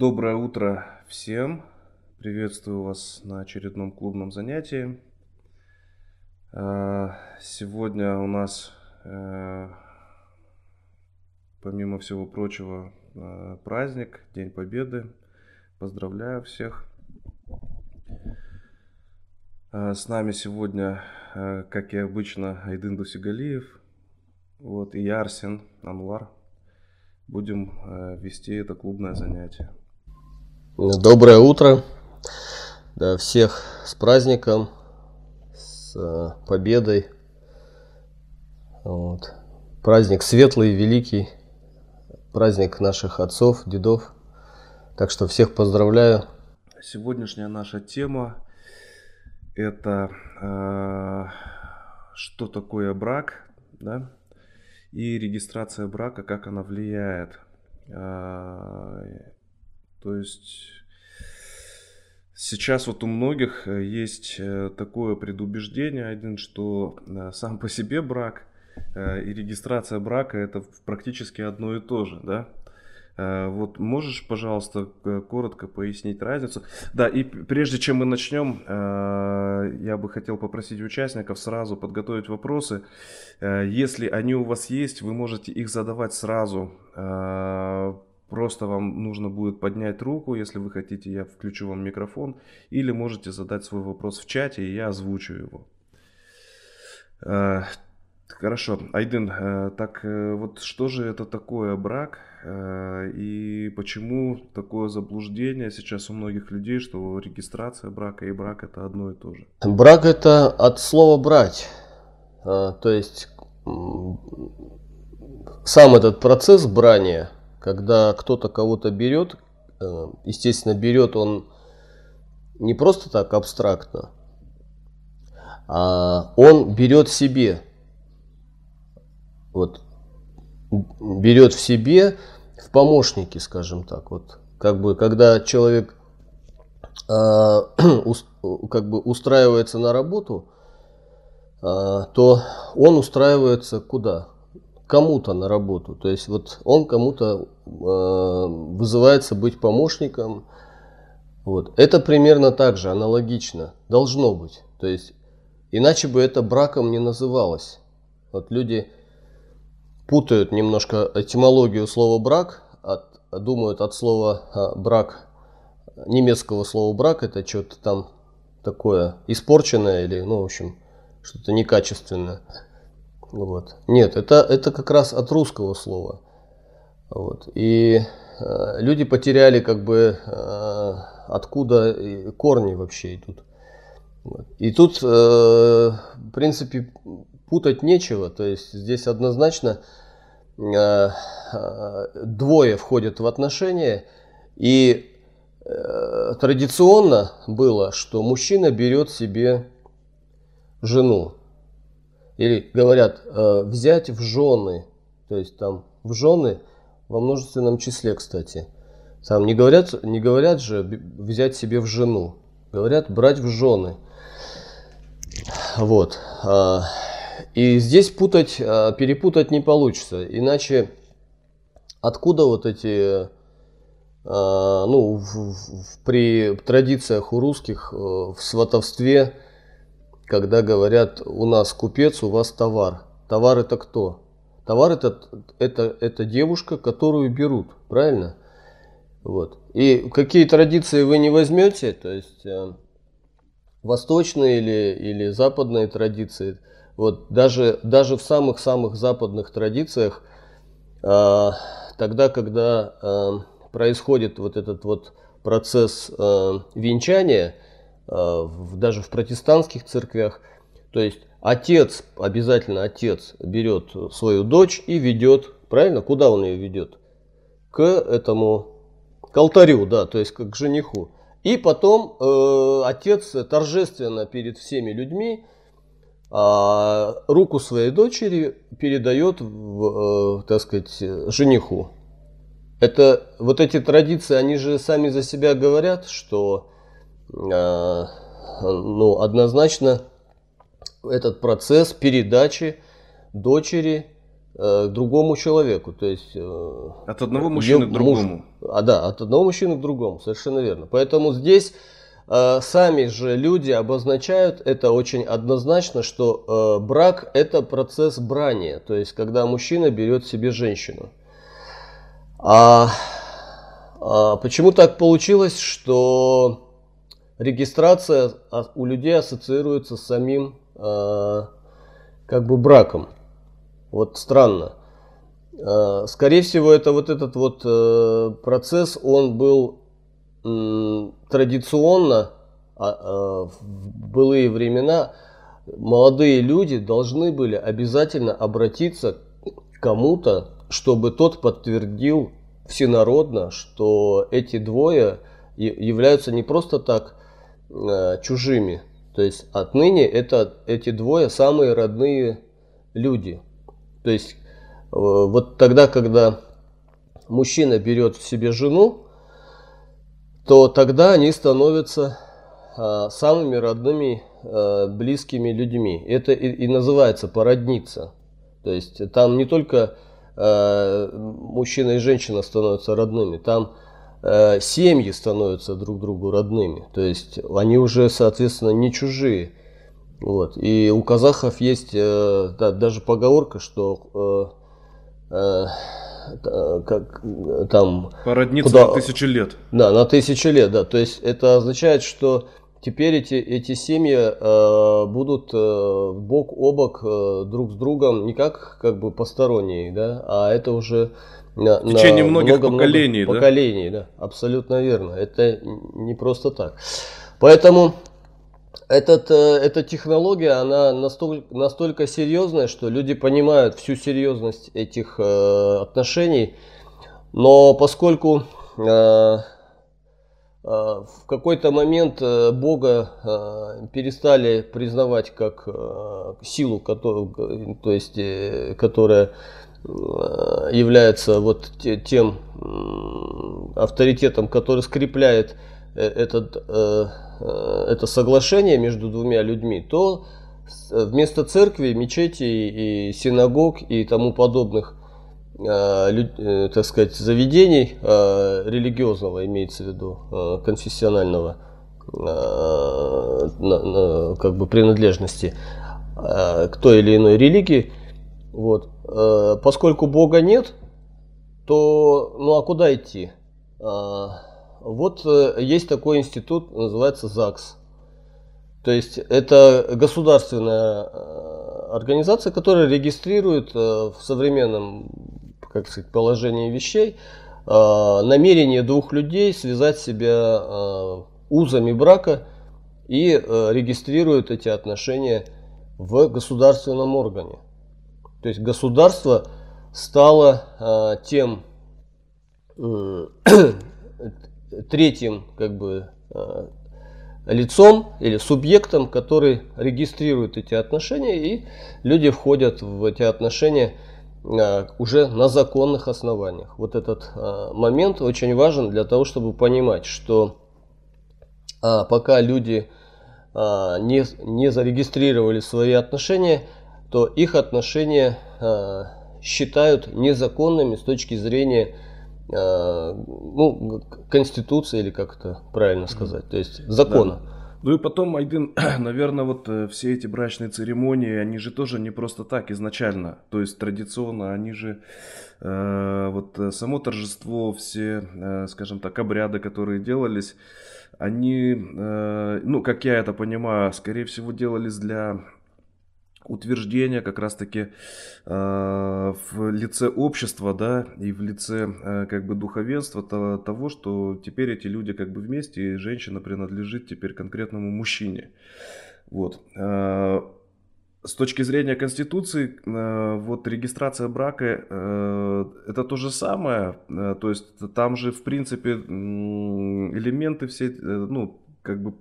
Доброе утро всем. Приветствую вас на очередном клубном занятии. А, сегодня у нас, э, помимо всего прочего, э, праздник, День Победы. Поздравляю всех. С нами сегодня, э, как и обычно, Айдын Дусигалиев. Вот, и я, Арсен Анвар. Будем вести это клубное занятие. Доброе утро. Да, всех с праздником, с э, победой. Вот. Праздник светлый, великий. Праздник наших отцов, дедов. Так что всех поздравляю. Сегодняшняя наша тема это э, что такое брак, да, и регистрация брака, как она влияет. То есть сейчас вот у многих э, есть э, такое предубеждение один, что э, сам по себе брак и регистрация брака это практически одно и то же, да? Вот можешь, пожалуйста, коротко пояснить разницу? Да, и прежде чем мы начнем, я бы хотел попросить участников сразу подготовить вопросы. Если они у вас есть, вы можете их задавать сразу Просто вам нужно будет поднять руку, если вы хотите, я включу вам микрофон. Или можете задать свой вопрос в чате, и я озвучу его. Э, хорошо, Айдын, э, так э, вот что же это такое брак и почему такое заблуждение сейчас у многих людей, что регистрация брака и брак это одно и то же? Брак это от слова брать, то есть сам этот процесс брания – когда кто-то кого-то берет, э, естественно, берет он не просто так абстрактно, а он берет себе. Вот берет в себе в помощники, скажем так. Вот как бы когда человек э, как бы устраивается на работу, э, то он устраивается куда? Кому-то на работу. То есть вот он кому-то э, вызывается быть помощником. Вот. Это примерно так же, аналогично. Должно быть. То есть иначе бы это браком не называлось. Вот люди путают немножко этимологию слова брак, от, думают от слова а, брак, немецкого слова брак, это что-то там такое испорченное или, ну, в общем, что-то некачественное. Вот. Нет, это, это как раз от русского слова. Вот. И э, люди потеряли как бы э, откуда корни вообще идут. Вот. И тут, э, в принципе, путать нечего. То есть здесь однозначно э, э, двое входят в отношения. И э, традиционно было, что мужчина берет себе жену. Или говорят э, взять в жены, то есть там в жены во множественном числе, кстати. Там не говорят, не говорят же взять себе в жену, говорят брать в жены. Вот. А, и здесь путать, а, перепутать не получится. Иначе откуда вот эти, а, ну, в, в, при традициях у русских э, в сватовстве когда говорят у нас купец, у вас товар. Товар это кто? Товар это, это, это девушка, которую берут, правильно? Вот. И какие традиции вы не возьмете, то есть э, восточные или, или западные традиции, вот даже, даже в самых-самых западных традициях, э, тогда, когда э, происходит вот этот вот процесс э, венчания, даже в протестантских церквях. То есть отец, обязательно отец берет свою дочь и ведет, правильно? Куда он ее ведет? К этому, к алтарю, да, то есть к жениху. И потом э, отец торжественно перед всеми людьми э, руку своей дочери передает, в, э, так сказать, жениху. Это вот эти традиции, они же сами за себя говорят, что ну, однозначно этот процесс передачи дочери э, другому человеку. То есть, э, от одного мужчины к другому. Муж, а, да, от одного мужчины к другому, совершенно верно. Поэтому здесь э, сами же люди обозначают это очень однозначно, что брак это процесс брания. То есть, когда мужчина берет себе женщину. А, а почему так получилось, что регистрация у людей ассоциируется с самим э, как бы браком. Вот странно. Э, скорее всего, это вот этот вот э, процесс, он был традиционно а, в былые времена молодые люди должны были обязательно обратиться к кому-то, чтобы тот подтвердил всенародно, что эти двое являются не просто так Э, чужими. То есть отныне это, эти двое самые родные люди. То есть э, вот тогда, когда мужчина берет в себе жену, то тогда они становятся а, самыми родными, близкими людьми. Это и, и называется породниться. То есть там не только мужчина и женщина становятся родными, там Э, семьи становятся друг другу родными. То есть они уже, соответственно, не чужие. Вот. И у казахов есть э, да, даже поговорка, что э, э, как, там... Породниться куда, на тысячу лет. Да, на тысячу лет, да. То есть это означает, что теперь эти, эти семьи э, будут э, бок о бок э, друг с другом не как, как бы посторонние, да, а это уже на, в течение на многих много, поколений, много да? Поколений, да, абсолютно верно. Это не просто так. Поэтому этот, э, эта технология, она настолько, настолько серьезная, что люди понимают всю серьезность этих э, отношений. Но поскольку э, э, в какой-то момент э, Бога э, перестали признавать как э, силу, которую, то есть, э, которая Э, является вот тем авторитетом, который скрепляет э, этот, э, это соглашение между двумя людьми, то вместо церкви, мечетей и синагог и тому подобных так сказать, заведений религиозного, имеется в виду, конфессионального как бы принадлежности к той или иной религии, вот, Э, поскольку Бога нет, то ну а куда идти? А, вот э, есть такой институт, называется ЗАГС. То есть это государственная э, организация, которая регистрирует в современном как сказать, положении вещей намерение двух людей связать себя узами брака и регистрирует эти отношения в государственном органе. То есть государство стало э, тем э, третьим как бы э, лицом или субъектом, который регистрирует эти отношения, и люди входят в эти отношения э, уже на законных основаниях. Вот этот э, момент очень важен для того, чтобы понимать, что э, пока люди э, не, не зарегистрировали свои отношения, то их отношения э, считают незаконными с точки зрения э, ну, конституции или как это правильно сказать, то есть закона. Да. Ну и потом, Айдын, наверное, вот э, все эти брачные церемонии, они же тоже не просто так изначально, то есть традиционно, они же э, вот само торжество, все, э, скажем так, обряды, которые делались, они, э, ну, как я это понимаю, скорее всего, делались для утверждения как раз-таки э, в лице общества, да, и в лице э, как бы духовенства то, того, что теперь эти люди как бы вместе, и женщина принадлежит теперь конкретному мужчине. Вот. Э, с точки зрения Конституции, вот регистрация брака это то же самое, то есть там же в принципе элементы все, ну, как бы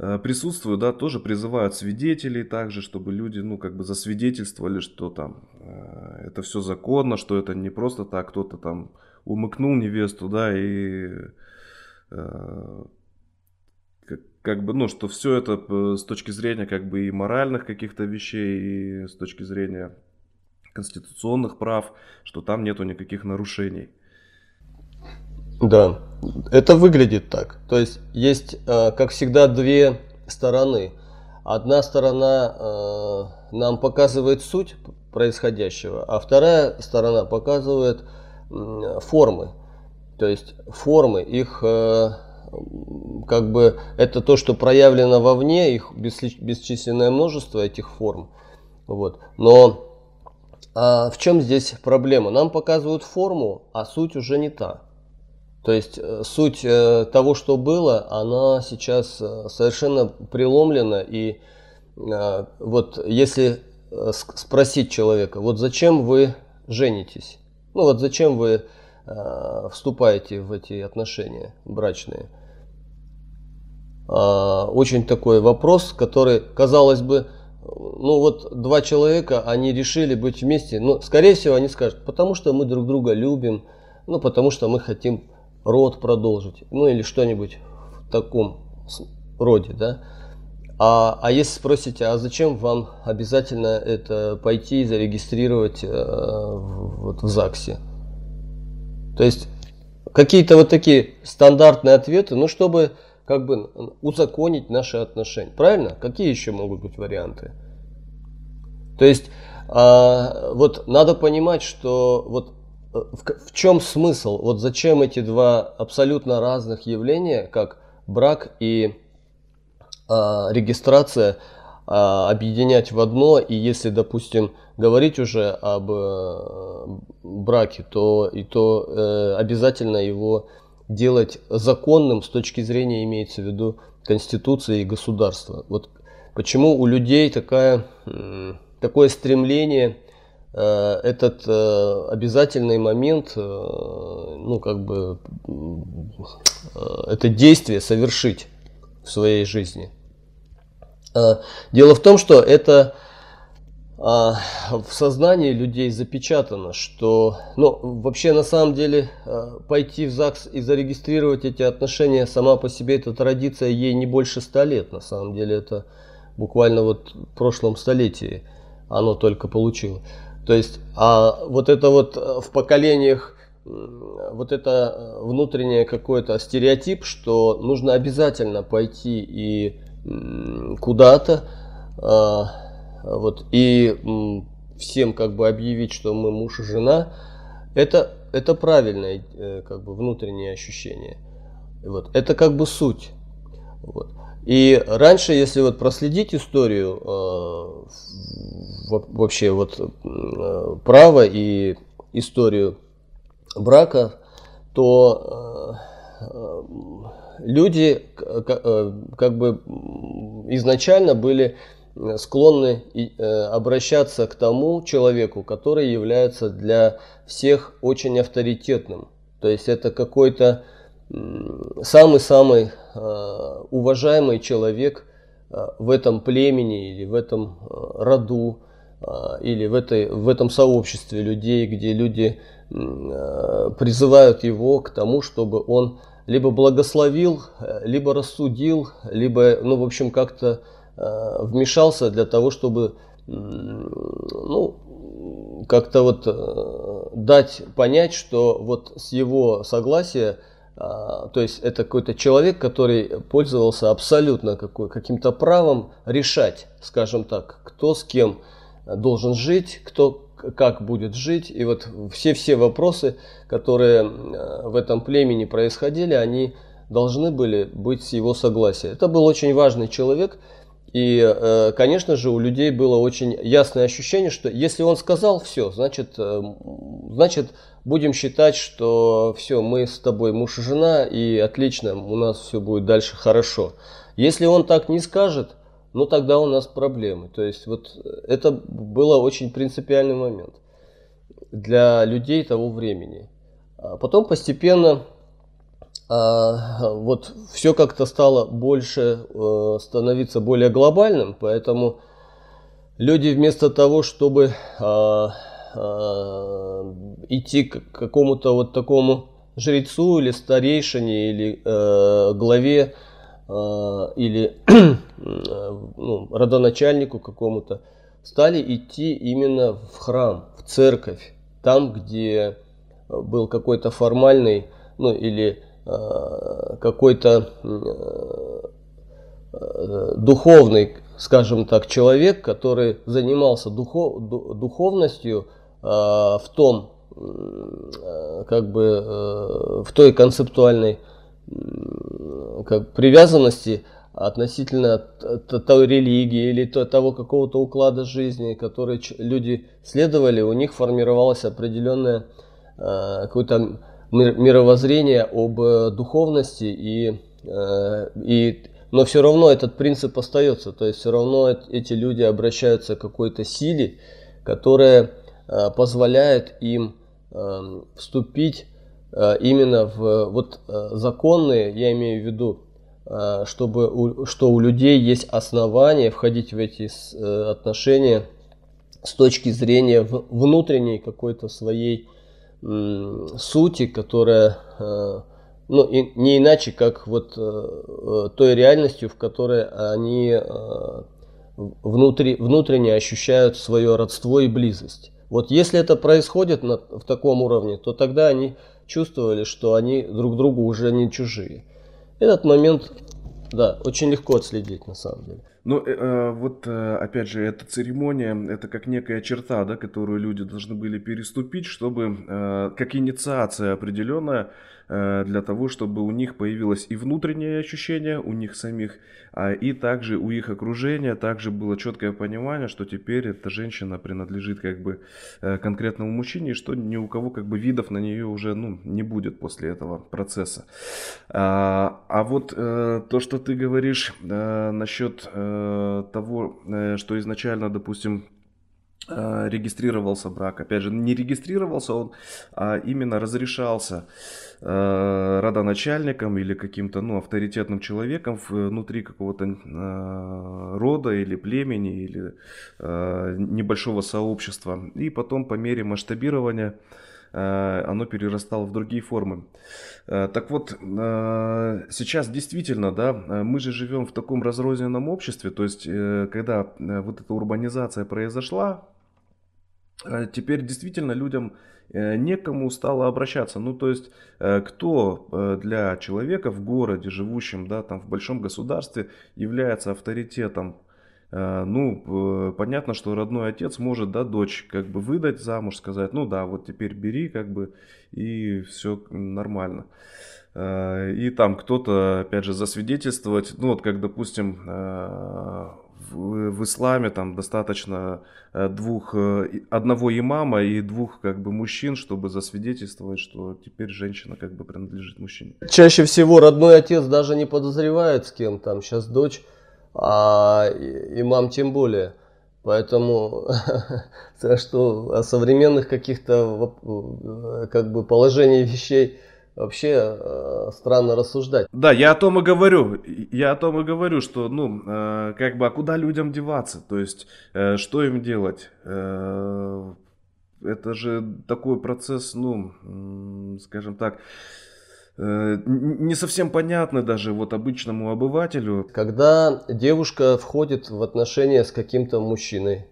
присутствуют, да, тоже призывают свидетелей также, чтобы люди, ну, как бы засвидетельствовали, что там э, это все законно, что это не просто так, кто-то там умыкнул невесту, да, и э, как бы, ну, что все это с точки зрения как бы и моральных каких-то вещей, и с точки зрения конституционных прав, что там нету никаких нарушений. Да, это выглядит так. То есть есть, э, как всегда, две стороны. Одна сторона э, нам показывает суть происходящего, а вторая сторона показывает формы. То есть формы, их э, как бы это то, что проявлено вовне, их бесчисленное множество этих форм. Вот. Но а в чем здесь проблема? Нам показывают форму, а суть уже не та. То есть э, суть э, того, что было, она сейчас э, совершенно преломлена. И вот если спросить человека, вот зачем вы женитесь? Ну вот зачем вы вступаете в эти отношения брачные? А, очень такой вопрос, который, казалось бы, ну вот два человека, они решили быть вместе, но скорее всего они скажут, потому что мы друг друга любим, ну потому что мы хотим род продолжить, ну или что-нибудь в таком роде, да. А, а если спросите, а зачем вам обязательно это пойти и зарегистрировать э, вот в ЗАГСе? То есть какие-то вот такие стандартные ответы, ну чтобы как бы узаконить наши отношения. Правильно? Какие еще могут быть варианты? То есть а, вот надо понимать, что вот в, в чем смысл? Вот зачем эти два абсолютно разных явления, как брак и а, регистрация, а, объединять в одно? И если, допустим, говорить уже об э, браке, то и то э, обязательно его делать законным с точки зрения, имеется в виду, Конституции и государства. Вот почему у людей такая, такое стремление э, этот э, обязательный момент, э, ну как бы это действие совершить в своей жизни. Дело в том, что это а, в сознании людей запечатано, что, ну, вообще на самом деле пойти в ЗАГС и зарегистрировать эти отношения сама по себе эта традиция ей не больше ста лет, на самом деле это буквально вот в прошлом столетии оно только получило. То есть, а вот это вот в поколениях вот это внутреннее какой-то стереотип, что нужно обязательно пойти и куда-то, а, вот, и всем как бы объявить, что мы муж и жена, это, это правильное э, как бы внутреннее ощущение. Вот, это как бы суть. Вот. И раньше, если вот проследить историю э, вообще вот э, права и историю брака, то э, э люди как бы изначально были склонны обращаться к тому человеку, который является для всех очень авторитетным. То есть это какой-то самый-самый уважаемый человек в этом племени или в этом роду или в, этой, в этом сообществе людей, где люди призывают его к тому, чтобы он либо благословил, либо рассудил, либо, ну, в общем, как-то Э, вмешался для того, чтобы ну, как-то вот э, дать понять, что вот с его согласия, э, то есть это какой-то человек, который пользовался абсолютно какой, каким-то правом решать, скажем так, кто с кем должен жить, кто как будет жить. И вот все-все вопросы, которые в этом племени происходили, они должны были быть с его согласия. Это был очень важный человек, и, э, конечно же, у людей было очень ясное ощущение, что если он сказал все, значит, э, значит будем считать, что все, мы с тобой муж и жена, и отлично, у нас все будет дальше хорошо. Если он так не скажет, ну тогда у нас проблемы. То есть вот это было очень принципиальный момент для людей того времени. А потом постепенно а, вот все как-то стало больше э, становиться более глобальным, поэтому люди вместо того, чтобы а, идти к какому-то вот такому жрецу или старейшине или э, главе или ну, родоначальнику какому-то, стали идти именно в храм, в церковь, там, где был какой-то формальный, ну или э, какой-то э, духовный, скажем так, человек, который занимался духов, духовностью э, в том, э, как бы э, в той концептуальной как привязанности относительно той религии или того какого-то уклада жизни, который люди следовали, у них формировалось определенное Э, какое-то мировоззрение об э, духовности и, э, и но все равно этот принцип остается, то есть все равно эти люди обращаются к какой-то силе, которая позволяет им вступить именно в вот законные, я имею в виду, чтобы у, что у людей есть основания входить в эти отношения с точки зрения внутренней какой-то своей сути, которая э, ну, и, не иначе, как вот э, э, той реальностью, в которой они внутри, внутренне ощущают свое родство и близость. Вот если это происходит на, в таком уровне, то тогда они чувствовали, что они друг другу уже не чужие. Этот момент, да, очень легко отследить на самом деле. Ну, э, э, вот э, опять же, эта церемония, это как некая черта, да, которую люди должны были переступить, чтобы, э, как инициация определенная, для того, чтобы у них появилось и внутреннее ощущение, у них самих, а и также у их окружения, также было четкое понимание, что теперь эта женщина принадлежит как бы э, конкретному мужчине, и что ни у кого как бы видов на нее уже ну, не будет после этого процесса. А, а вот э, то, что ты говоришь насчет того, что изначально, допустим, регистрировался брак. Опять же, не регистрировался он, а именно разрешался э, родоначальником или каким-то ну, авторитетным человеком внутри какого-то э, рода или племени или э, небольшого сообщества. И потом по мере масштабирования э, оно перерастало в другие формы. Э, так вот, э, сейчас действительно, да, мы же живем в таком разрозненном обществе, то есть, когда вот эта урбанизация произошла, теперь действительно людям э, некому стало обращаться. Ну, то есть, э, кто э, для человека в городе, живущем, да, там, в большом государстве, является авторитетом? Ну, понятно, что родной отец может, да, дочь как бы выдать замуж, сказать, ну да, вот теперь бери, как бы, и все нормально. И там кто-то, опять же, засвидетельствовать, ну, вот как, допустим, в, в исламе там достаточно э, двух, э, одного имама и двух как бы мужчин, чтобы засвидетельствовать, что теперь женщина как бы принадлежит мужчине. Чаще всего родной отец даже не подозревает с кем там сейчас дочь, а имам тем более. Поэтому что о современных каких-то э, как бы положений вещей вообще э, странно рассуждать. Да, я о том и говорю. Я о том и говорю, что, ну, э, как бы, а куда людям деваться? То есть, э, что им делать? Э, это же такой процесс, ну, скажем так, э, не совсем понятный даже вот обычному обывателю. Когда девушка входит в отношения с каким-то мужчиной,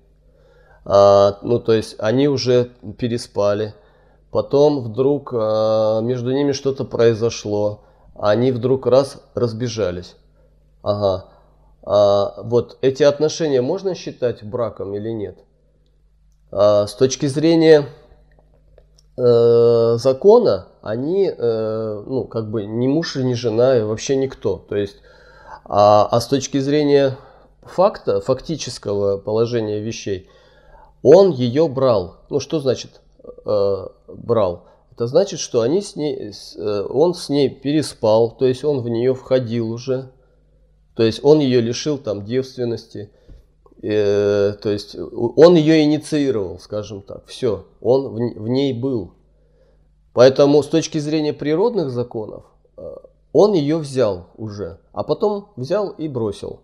а, ну, то есть, они уже переспали, Потом вдруг э, между ними что-то произошло. Они вдруг раз разбежались. Ага. А, вот эти отношения можно считать браком или нет? А, с точки зрения э, закона, они, э, ну, как бы ни муж ни жена, и вообще никто. То есть, а, а с точки зрения факта, фактического положения вещей, он ее брал. Ну, что значит э, брал, это значит, что они с ней, э, он с ней переспал, то есть он в нее входил уже, то есть он ее лишил там девственности, э, то есть он ее инициировал, скажем так, все, он в, в ней был. Поэтому с точки зрения природных законов, э, он ее взял уже, а потом взял и бросил.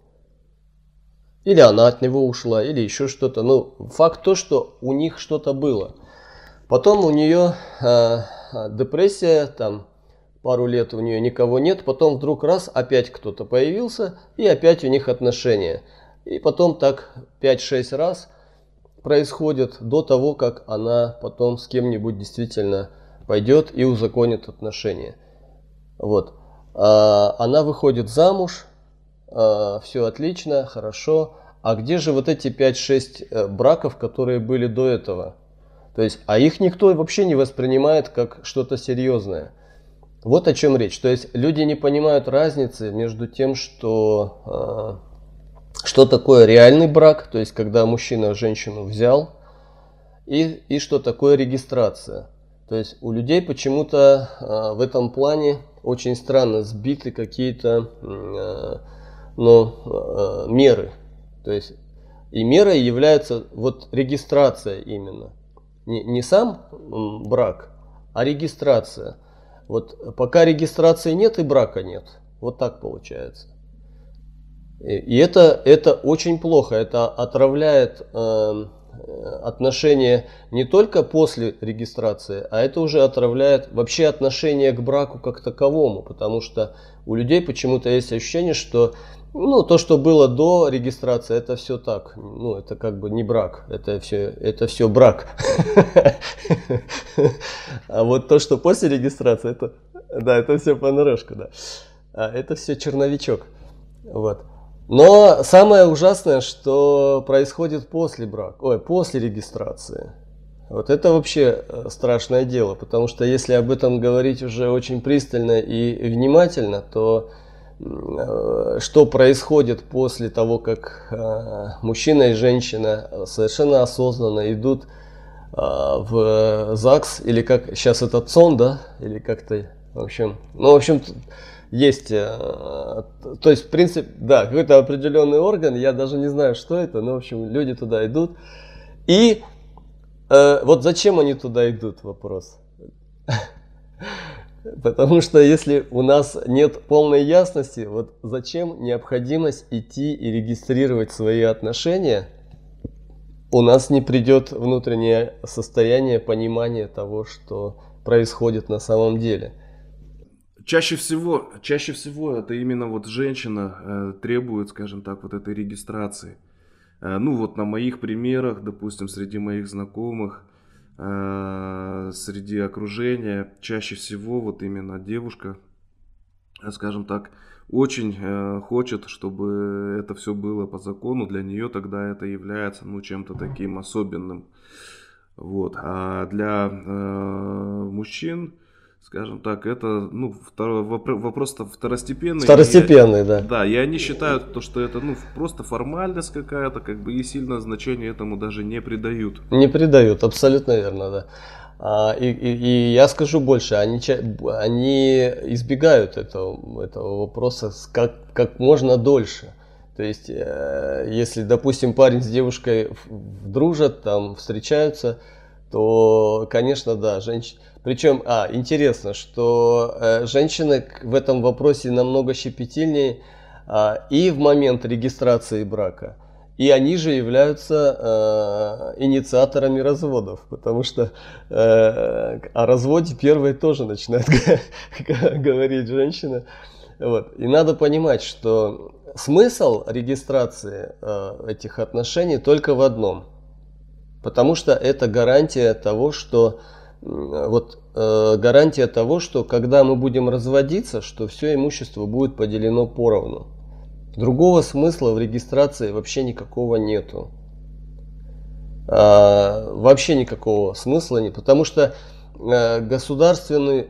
Или она от него ушла, или еще что-то. Но ну, факт то, что у них что-то было. Потом у нее э, депрессия, там пару лет у нее никого нет, потом вдруг раз опять кто-то появился и опять у них отношения. И потом так 5-6 раз происходит до того, как она потом с кем-нибудь действительно пойдет и узаконит отношения. Вот. А, она выходит замуж, а, все отлично, хорошо. А где же вот эти 5-6 э, браков, которые были до этого? То есть, а их никто вообще не воспринимает как что-то серьезное. Вот о чем речь. То есть люди не понимают разницы между тем, что э, что такое реальный брак, то есть когда мужчина женщину взял, и, и что такое регистрация. То есть у людей почему-то э, в этом плане очень странно сбиты какие-то э, ну, э, меры. То есть и мерой является вот регистрация именно. Не, не сам брак, а регистрация. Вот пока регистрации нет и брака нет. Вот так получается. И, это, это очень плохо. Это отравляет э, отношения не только после регистрации, а это уже отравляет вообще отношение к браку как таковому. Потому что у людей почему-то есть ощущение, что ну, то, что было до регистрации, это все так. Ну, это как бы не брак, это все, это все брак. А вот то, что после регистрации, это, да, это все понарошку, да. А это все черновичок. Вот. Но самое ужасное, что происходит после брака, ой, после регистрации. Вот это вообще э, страшное дело, потому что если об этом говорить уже очень пристально и внимательно, то что происходит после того, как э, мужчина и женщина совершенно осознанно идут э, в ЗАГС, или как сейчас это ЦОН, да, или как-то, в общем, ну, в общем, есть, то есть, в принципе, да, какой-то определенный орган, я даже не знаю, что это, но, в общем, люди туда идут. И вот зачем они туда идут, вопрос. Потому что если у нас нет полной ясности, вот зачем необходимость идти и регистрировать свои отношения, у нас не придет внутреннее состояние понимания того, что происходит на самом деле. Чаще всего, чаще всего это именно вот женщина э, требует, скажем так, вот этой регистрации. Э, ну вот на моих примерах, допустим, среди моих знакомых, среди окружения чаще всего вот именно девушка, э, скажем так, очень э, хочет, чтобы это все было по закону, для нее тогда это является ну чем-то таким особенным. Вот. А для э, мужчин скажем так, это ну, второй вопрос-то второстепенный. Второстепенный, и, да. Да, и они считают, то, что это ну, просто формальность какая-то, как бы и сильно значение этому даже не придают. Не придают, абсолютно верно, да. А, и, и, и я скажу больше, они, они избегают этого, этого вопроса как, как можно дольше. То есть, э, если, допустим, парень с девушкой дружат, там встречаются, то, конечно, да, женщина причем, а, интересно, что э, женщины в этом вопросе намного щепетильнее а, и в момент регистрации брака. И они же являются э, инициаторами разводов, потому что э, о разводе первой тоже начинает говорить женщина. Вот. И надо понимать, что смысл регистрации э, этих отношений только в одном. Потому что это гарантия того, что вот э, гарантия того, что когда мы будем разводиться, что все имущество будет поделено поровну. Другого смысла в регистрации вообще никакого нету. А, вообще никакого смысла нет, потому что э, государственные,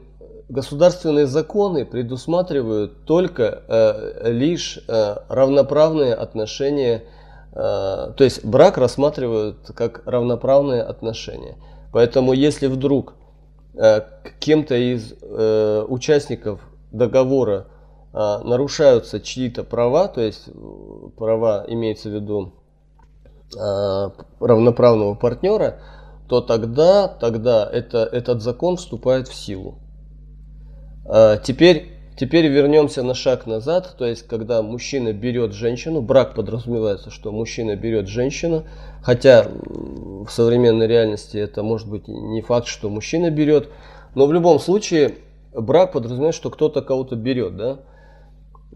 государственные законы предусматривают только э, лишь э, равноправные отношения, э, то есть брак рассматривают как равноправные отношения. Поэтому если вдруг э, кем-то из э, участников договора э, нарушаются чьи-то права, то есть э, права имеется в виду э, равноправного партнера, то тогда, тогда это, этот закон вступает в силу. Э, теперь Теперь вернемся на шаг назад, то есть когда мужчина берет женщину, брак подразумевается, что мужчина берет женщину, хотя в современной реальности это может быть не факт, что мужчина берет, но в любом случае брак подразумевает, что кто-то кого-то берет, да,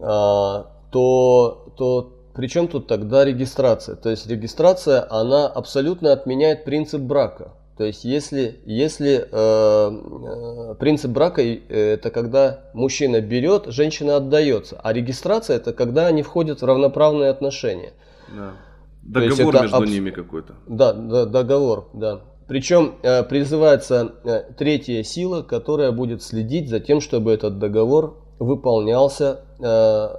а, то, то причем тут тогда регистрация? То есть регистрация, она абсолютно отменяет принцип брака. То есть если, если э, э, принцип брака э, это когда мужчина берет, женщина отдается, а регистрация это когда они входят в равноправные отношения. Да. Договор между аб... ними какой-то. Да, да, договор, да. Причем э, призывается э, третья сила, которая будет следить за тем, чтобы этот договор выполнялся э,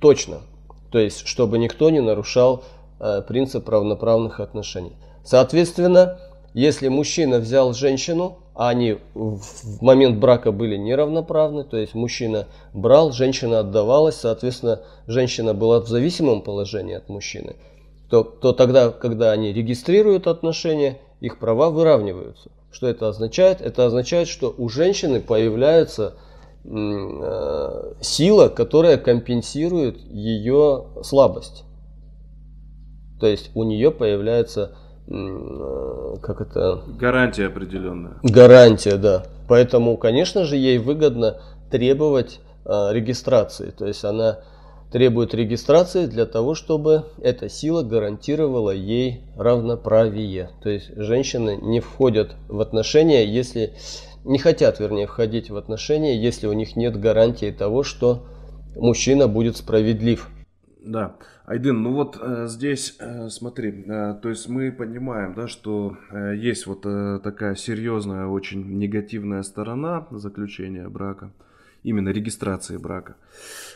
точно. То есть, чтобы никто не нарушал э, принцип равноправных отношений. Соответственно, если мужчина взял женщину, а они в момент брака были неравноправны, то есть мужчина брал, женщина отдавалась, соответственно, женщина была в зависимом положении от мужчины, то, то тогда, когда они регистрируют отношения, их права выравниваются. Что это означает? Это означает, что у женщины появляется э, сила, которая компенсирует ее слабость. То есть у нее появляется как это... Гарантия определенная. Гарантия, да. Поэтому, конечно же, ей выгодно требовать э, регистрации. То есть она требует регистрации для того, чтобы эта сила гарантировала ей равноправие. То есть женщины не входят в отношения, если не хотят, вернее, входить в отношения, если у них нет гарантии того, что мужчина будет справедлив. Да. Айдын, ну вот э, здесь, э, смотри, э, то есть мы понимаем, да, что э, есть вот э, такая серьезная, очень негативная сторона заключения брака, именно регистрации брака.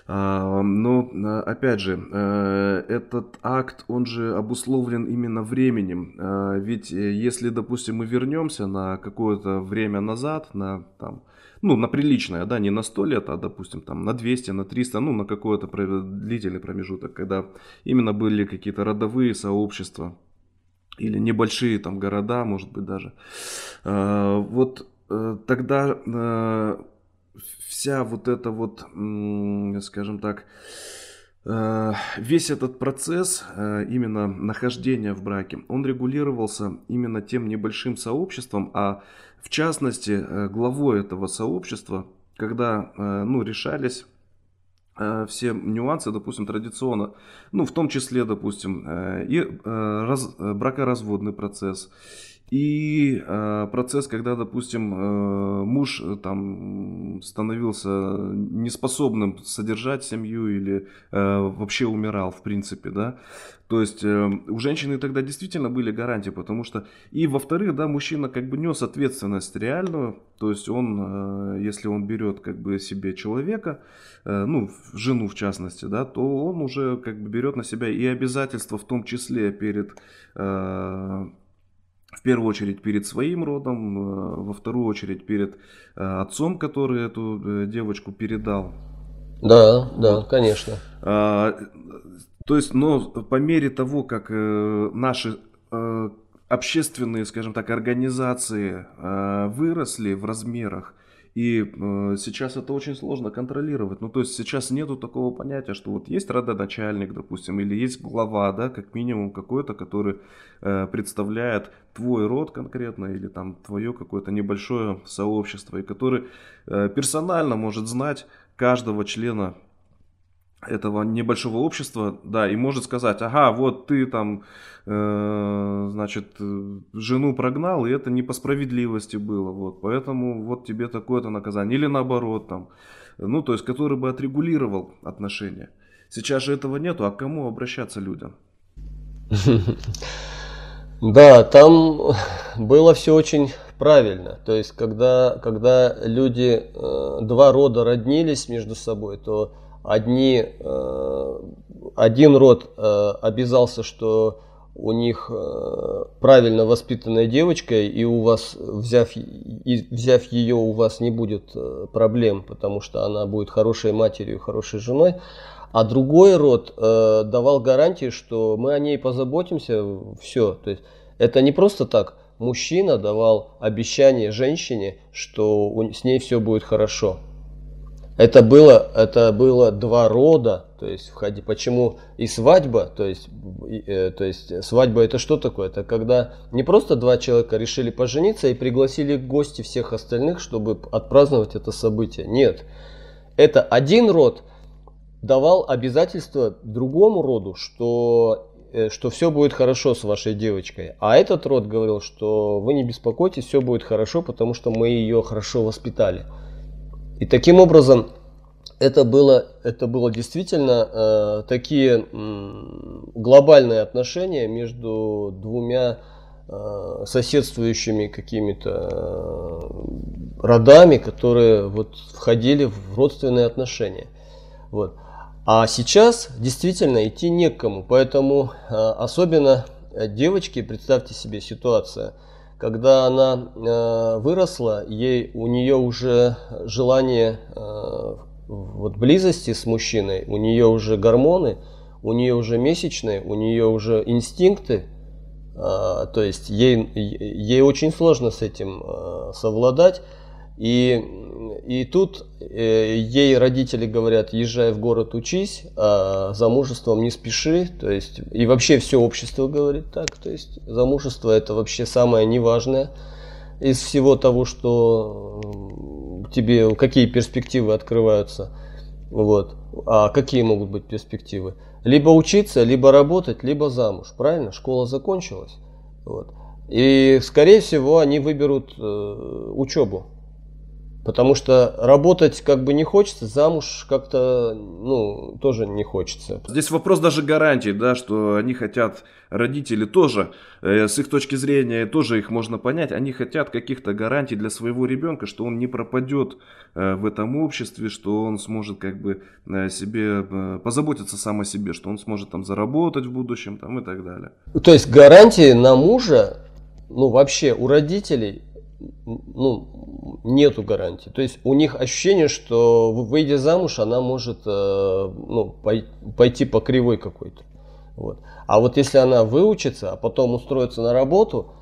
А, но, э, опять же, э, этот акт, он же обусловлен именно временем. Э, ведь если, допустим, мы вернемся на какое-то время назад, на там, ну, на приличное, да, не на 100 лет, а, допустим, там, на 200, на 300, ну, на какой-то длительный промежуток, когда именно были какие-то родовые сообщества или небольшие там города, может быть, даже. А, вот э, тогда э, вся вот эта вот, скажем так, э, весь этот процесс именно нахождения в браке, он регулировался именно тем небольшим сообществом, а в частности, э, главой этого сообщества, когда э, ну, решались э, все нюансы, допустим, традиционно, ну, в том числе, допустим, и раз, бракоразводный процесс, и э, процесс, когда, допустим, э, муж э, там становился неспособным содержать семью или э, вообще умирал, в принципе, да. То есть э, у женщины тогда действительно были гарантии, потому что и во-вторых, да, мужчина как бы нес ответственность реальную, то есть он, э, если он берет как бы себе человека, э, ну жену в частности, да, то он уже как бы берет на себя и обязательства в том числе перед э, в первую очередь перед своим родом, э, во вторую очередь перед э, отцом, который эту э, девочку передал. Да, да, конечно. А, то есть, но по мере того, как наши общественные, скажем так, организации выросли в размерах, и э, сейчас это очень сложно контролировать. Ну, то есть сейчас нету такого понятия, что вот есть родоначальник, допустим, или есть глава, да, как минимум какой-то, который э, представляет твой род конкретно, или там твое какое-то небольшое сообщество, и который э, персонально может знать каждого члена этого небольшого общества, да, и может сказать, ага, вот ты там, э, значит, жену прогнал, и это не по справедливости было, вот, поэтому вот тебе такое-то наказание, или наоборот там, ну, то есть, который бы отрегулировал отношения. Сейчас же этого нету, а к кому обращаться людям? Да, там было все очень правильно. То есть, когда, когда люди, э, два рода роднились между собой, то одни, э, один род э, обязался, что у них э, правильно воспитанная девочка, и у вас, взяв, и взяв ее, у вас не будет проблем, потому что она будет хорошей матерью, хорошей женой. А другой род давал гарантии, что мы о ней позаботимся, все. То есть это не просто так. Мужчина давал обещание женщине, что с ней все будет хорошо. Это было, это было два рода, то есть входи. Почему и свадьба, то есть, э, то есть свадьба это что такое? Это когда не просто два человека решили пожениться и пригласили в гости всех остальных, чтобы отпраздновать это событие. Нет, это один род давал обязательства другому роду, что, э, что все будет хорошо с вашей девочкой. А этот род говорил, что вы не беспокойтесь, все будет хорошо, потому что мы ее хорошо воспитали. И таким образом это было, это было действительно э, такие э, глобальные отношения между двумя э, соседствующими какими-то э, родами, которые вот входили в родственные отношения. Вот. А сейчас действительно идти некому, поэтому э, особенно девочки, представьте себе ситуация, когда она э, выросла, ей, у нее уже желание э, вот близости с мужчиной, у нее уже гормоны, у нее уже месячные, у нее уже инстинкты, а, то есть ей, ей очень сложно с этим а, совладать. И, и тут э, ей родители говорят, езжай в город, учись, а замужеством не спеши. То есть, и вообще все общество говорит так. То есть замужество это вообще самое неважное из всего того, что тебе какие перспективы открываются. Вот. А какие могут быть перспективы? Либо учиться, либо работать, либо замуж. Правильно? Школа закончилась. Вот. И, скорее всего, они выберут э, учебу. Потому что работать как бы не хочется, замуж как-то, ну, тоже не хочется. Здесь вопрос даже гарантий, да, что они хотят, родители тоже, э, с их точки зрения, тоже их можно понять, они хотят каких-то гарантий для своего ребенка, что он не пропадет э, в этом обществе, что он сможет как бы э, себе э, позаботиться сам о себе, что он сможет там заработать в будущем там и так далее. То есть гарантии на мужа, ну, вообще у родителей ну, нету гарантии. То есть у них ощущение, что выйдя замуж, она может э, ну, пойти по кривой какой-то. Вот. А вот если она выучится, а потом устроится на работу,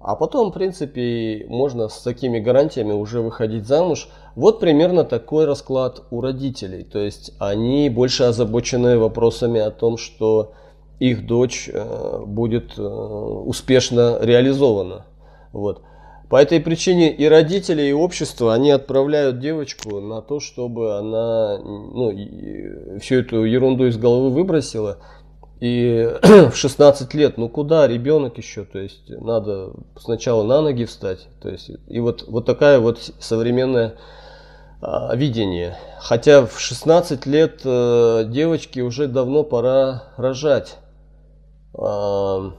а потом, в принципе, можно с такими гарантиями уже выходить замуж. Вот примерно такой расклад у родителей. То есть они больше озабочены вопросами о том, что их дочь э, будет э, успешно реализована. Вот. По этой причине и родители, и общество, они отправляют девочку на то, чтобы она ну, всю эту ерунду из головы выбросила. И в 16 лет, ну куда ребенок еще, то есть надо сначала на ноги встать. То есть, и вот, вот такая вот современное а, видение. Хотя в 16 лет э, девочке уже давно пора рожать. А,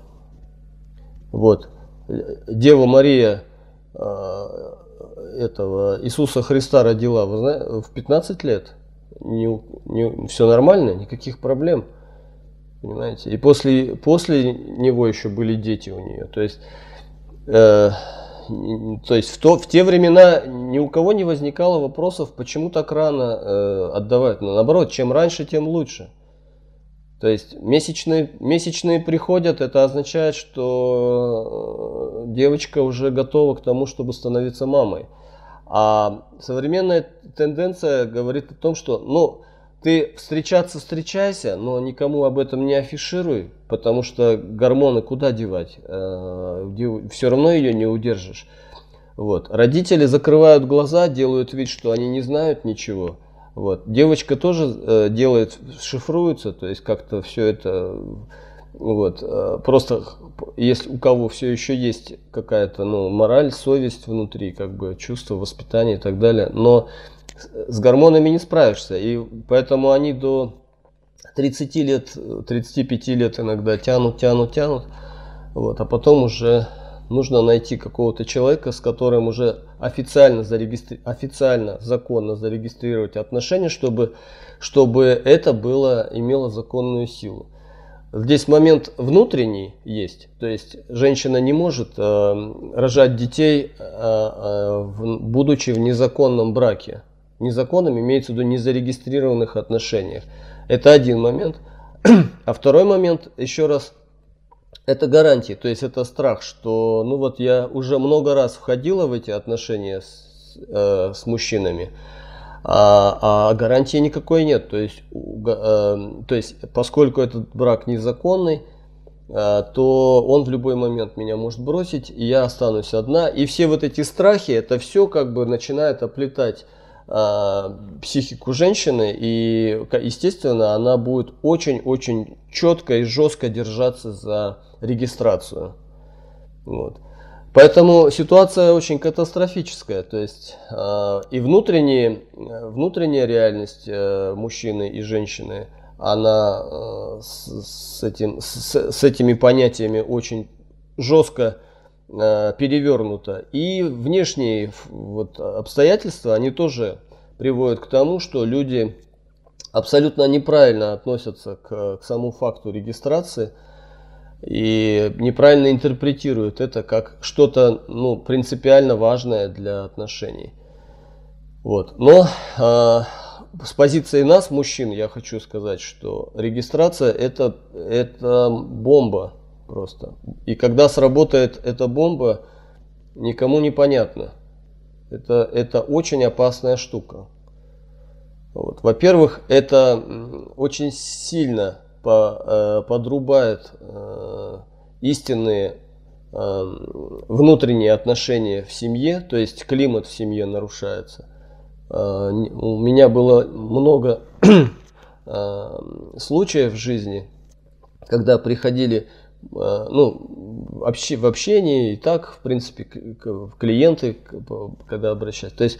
вот. Дева Мария Э, этого Иисуса Христа родила вы знаете, в 15 лет. Не, не, все нормально, никаких проблем. Понимаете? И после, после него еще были дети у нее. То есть, э, то есть в, то, в те времена ни у кого не возникало вопросов, почему так рано э, отдавать. Но наоборот, чем раньше, тем лучше. То есть месячные, месячные приходят, это означает, что э, девочка уже готова к тому, чтобы становиться мамой. А современная тенденция говорит о том, что ну, ты встречаться встречайся, но никому об этом не афишируй, потому что гормоны куда девать? Э, Все равно ее не удержишь. Вот. Родители закрывают глаза, делают вид, что они не знают ничего. Вот. Девочка тоже э, делает, шифруется, то есть как-то все это, вот, э, просто если у кого все еще есть какая-то, ну, мораль, совесть внутри, как бы чувство, воспитание и так далее, но с гормонами не справишься, и поэтому они до 30 лет, 35 лет иногда тянут, тянут, тянут, вот, а потом уже нужно найти какого-то человека, с которым уже официально, зарегистри... официально законно зарегистрировать отношения, чтобы, чтобы это было, имело законную силу. Здесь момент внутренний есть, то есть женщина не может э, рожать детей, э, э, в, будучи в незаконном браке. Незаконным имеется в виду незарегистрированных отношениях. Это один момент. А второй момент, еще раз, это гарантии, то есть это страх, что ну вот я уже много раз входила в эти отношения с, э, с мужчинами, а, а гарантии никакой нет. То есть, э, то есть поскольку этот брак незаконный, э, то он в любой момент меня может бросить, и я останусь одна. И все вот эти страхи, это все как бы начинает оплетать психику женщины, и, естественно, она будет очень-очень четко и жестко держаться за регистрацию. Вот. Поэтому ситуация очень катастрофическая. То есть э, и внутренняя, внутренняя реальность э, мужчины и женщины, она э, с, с, этим, с, с этими понятиями очень жестко э, перевернута. И внешние вот, обстоятельства, они тоже приводят к тому, что люди абсолютно неправильно относятся к, к самому факту регистрации – и неправильно интерпретируют это как что-то ну, принципиально важное для отношений. Вот. Но э, с позиции нас, мужчин, я хочу сказать, что регистрация это, это бомба просто. И когда сработает эта бомба, никому не понятно. Это, это очень опасная штука. Вот. Во-первых, это очень сильно по, э, подрубает э, истинные э, внутренние отношения в семье, то есть климат в семье нарушается. У меня было много случаев в жизни, когда приходили ну, общи, в общении и так, в принципе, клиенты, когда обращались. То есть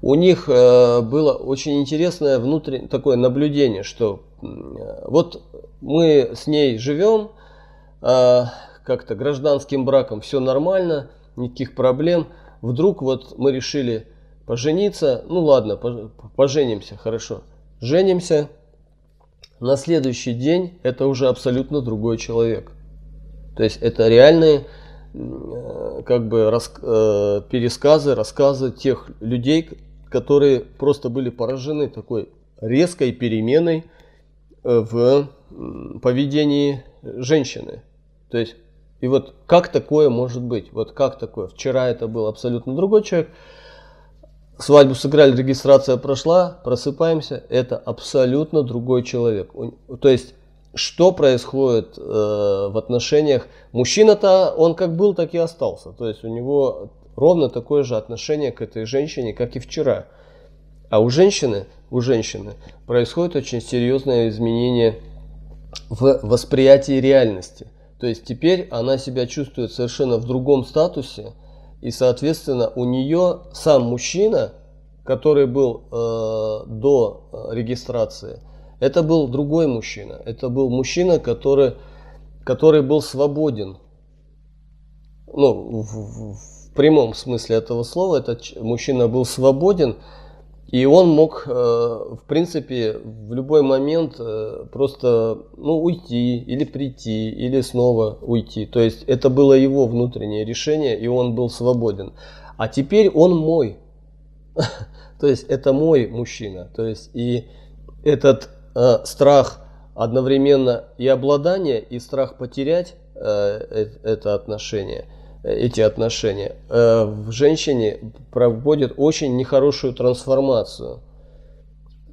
у них было очень интересное внутреннее такое наблюдение, что вот мы с ней живем, как-то гражданским браком все нормально, никаких проблем. Вдруг вот мы решили пожениться, ну ладно, поженимся, хорошо. Женимся, на следующий день это уже абсолютно другой человек. То есть это реальные как бы рас, э, пересказы, рассказы тех людей, которые просто были поражены такой резкой переменой Э, в поведении женщины. То есть, и вот как такое может быть? Вот как такое? Вчера это был абсолютно другой человек. Свадьбу сыграли, регистрация прошла, просыпаемся, это абсолютно другой человек. То есть, что происходит э, в отношениях? Мужчина-то, он как был, так и остался. То есть, у него ровно такое же отношение к этой женщине, как и вчера. А у женщины, у женщины происходит очень серьезное изменение в восприятии реальности. То есть теперь она себя чувствует совершенно в другом статусе, и, соответственно, у нее сам мужчина, который был э, до э, регистрации, это был другой мужчина. Это был мужчина, который, который был свободен. Ну, в, в, прямом смысле этого слова, этот мужчина был свободен и он мог, э, в принципе, в любой момент э, просто ну, уйти или прийти, или снова уйти. То есть это было его внутреннее решение, и он был свободен. А теперь он мой. То есть это мой мужчина. То есть и этот э, страх одновременно и обладание, и страх потерять это отношение – эти отношения, э, в женщине проводит очень нехорошую трансформацию.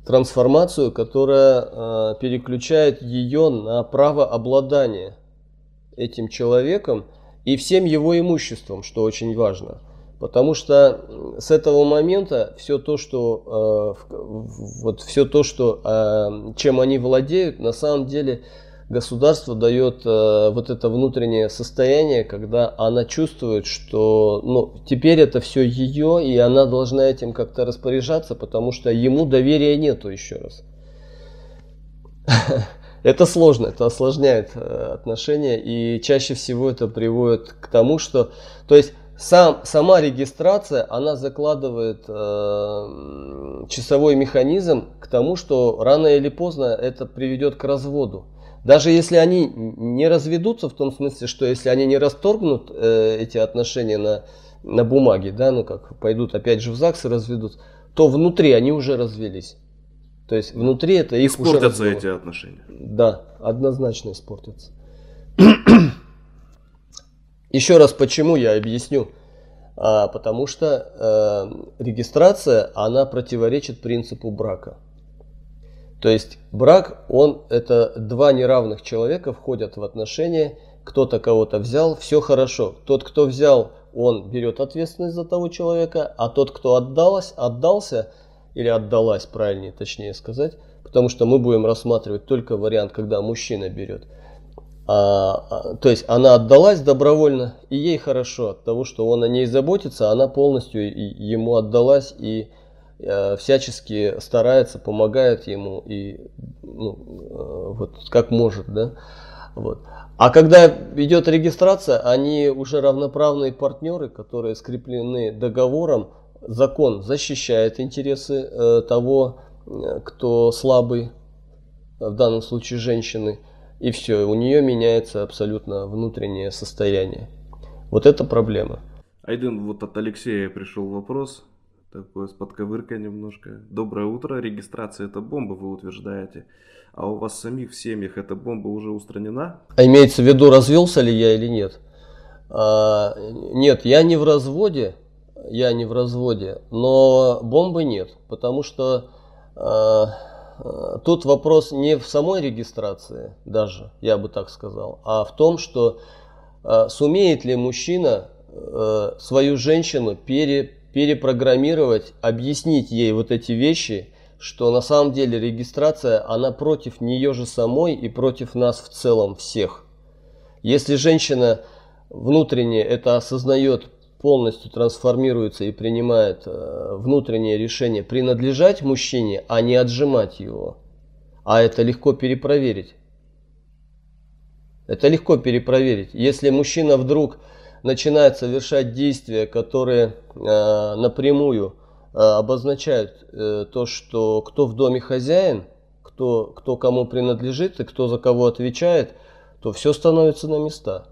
Трансформацию, которая э, переключает ее на право обладания этим человеком и всем его имуществом, что очень важно. Потому что с этого момента все то, что, э, вот все то, что, чем они владеют, на самом деле государство дает э, вот это внутреннее состояние, когда она чувствует, что ну, теперь это все ее, и она должна этим как-то распоряжаться, потому что ему доверия нету еще раз. Это сложно, это осложняет э, отношения, и чаще всего это приводит к тому, что, то есть сам, сама регистрация, она закладывает э, часовой механизм к тому, что рано или поздно это приведет к разводу. Даже если они не разведутся, в том смысле, что если они не расторгнут э, эти отношения на, на бумаге, да, ну как пойдут опять же в ЗАГС и разведут, то внутри они уже развелись. То есть внутри это их Испортятся уже эти отношения. Да, однозначно испортятся. Еще раз почему я объясню. А, потому что э, регистрация, она противоречит принципу брака. То есть брак, он это два неравных человека входят в отношения, кто-то кого-то взял, все хорошо. Тот, кто взял, он берет ответственность за того человека, а тот, кто отдалось, отдался, или отдалась, правильнее, точнее сказать, потому что мы будем рассматривать только вариант, когда мужчина берет. А, а, то есть она отдалась добровольно, и ей хорошо от того, что он о ней заботится, она полностью ему отдалась и э, всячески старается, помогает ему и ну, э, вот как может, да. Вот. А когда идет регистрация, они уже равноправные партнеры, которые скреплены договором. Закон защищает интересы э, того, э, кто слабый, в данном случае женщины, и все, у нее меняется абсолютно внутреннее состояние. Вот это проблема. Айден, вот от Алексея пришел вопрос, такой с подковыркой немножко. Доброе утро, регистрация это бомба, вы утверждаете а у вас самих в семьях эта бомба уже устранена? А имеется в виду, развелся ли я или нет? А, нет, я не в разводе, я не в разводе, но бомбы нет, потому что а, тут вопрос не в самой регистрации даже, я бы так сказал, а в том, что а, сумеет ли мужчина а, свою женщину пере, перепрограммировать, объяснить ей вот эти вещи, что на самом деле регистрация, она против нее же самой и против нас в целом всех. Если женщина внутренне это осознает, полностью трансформируется и принимает э, внутреннее решение принадлежать мужчине, а не отжимать его, а это легко перепроверить. Это легко перепроверить. Если мужчина вдруг начинает совершать действия, которые э, напрямую Э, обозначают э, то, что кто в доме хозяин, кто, кто кому принадлежит и кто за кого отвечает, то все становится на места.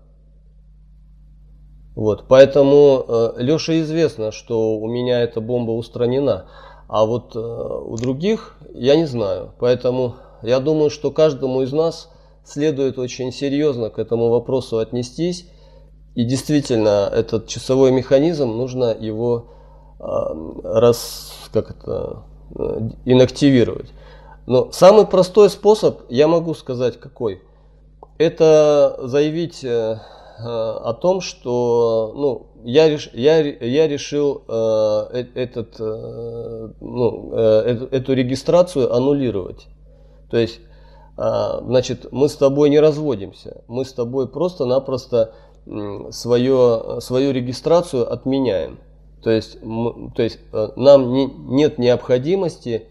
Вот, поэтому э, Леше известно, что у меня эта бомба устранена, а вот э, у других я не знаю. Поэтому я думаю, что каждому из нас следует очень серьезно к этому вопросу отнестись. И действительно, этот часовой механизм, нужно его раз, как это, э, инактивировать. Но самый простой способ, я могу сказать какой, это заявить э, э, о том, что ну, я, реш, я, я решил э, этот, э, ну, э, эту регистрацию аннулировать. То есть, э, значит, мы с тобой не разводимся, мы с тобой просто-напросто свое, свою регистрацию отменяем. То есть, то есть э, нам не, нет необходимости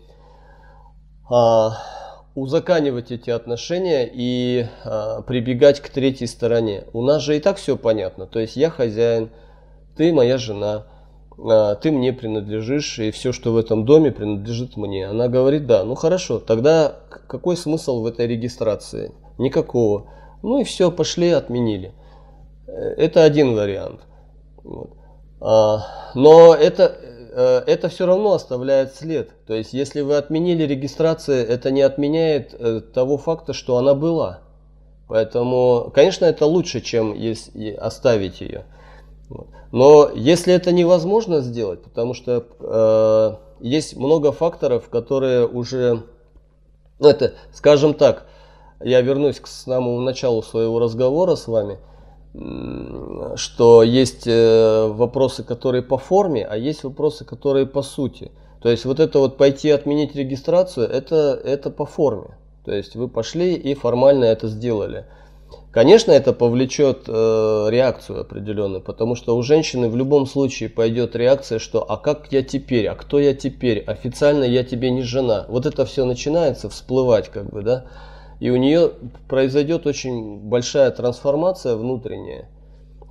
а, узаканивать эти отношения и а, прибегать к третьей стороне. У нас же и так все понятно. То есть я хозяин, ты моя жена, а, ты мне принадлежишь, и все, что в этом доме, принадлежит мне. Она говорит, да, ну хорошо, тогда какой смысл в этой регистрации? Никакого. Ну и все, пошли, отменили. Э, это один вариант. Вот. А, но это, э, это все равно оставляет след. То есть, если вы отменили регистрацию, это не отменяет э, того факта, что она была. Поэтому, конечно, это лучше, чем оставить ее. Но если это невозможно сделать, потому что э, есть много факторов, которые уже, ну это, скажем так, я вернусь к самому началу своего разговора с вами – что есть э, вопросы, которые по форме, а есть вопросы, которые по сути. То есть вот это вот пойти отменить регистрацию, это, это по форме. То есть вы пошли и формально это сделали. Конечно, это повлечет э, реакцию определенную, потому что у женщины в любом случае пойдет реакция, что а как я теперь, а кто я теперь, официально я тебе не жена. Вот это все начинается всплывать, как бы, да и у нее произойдет очень большая трансформация внутренняя,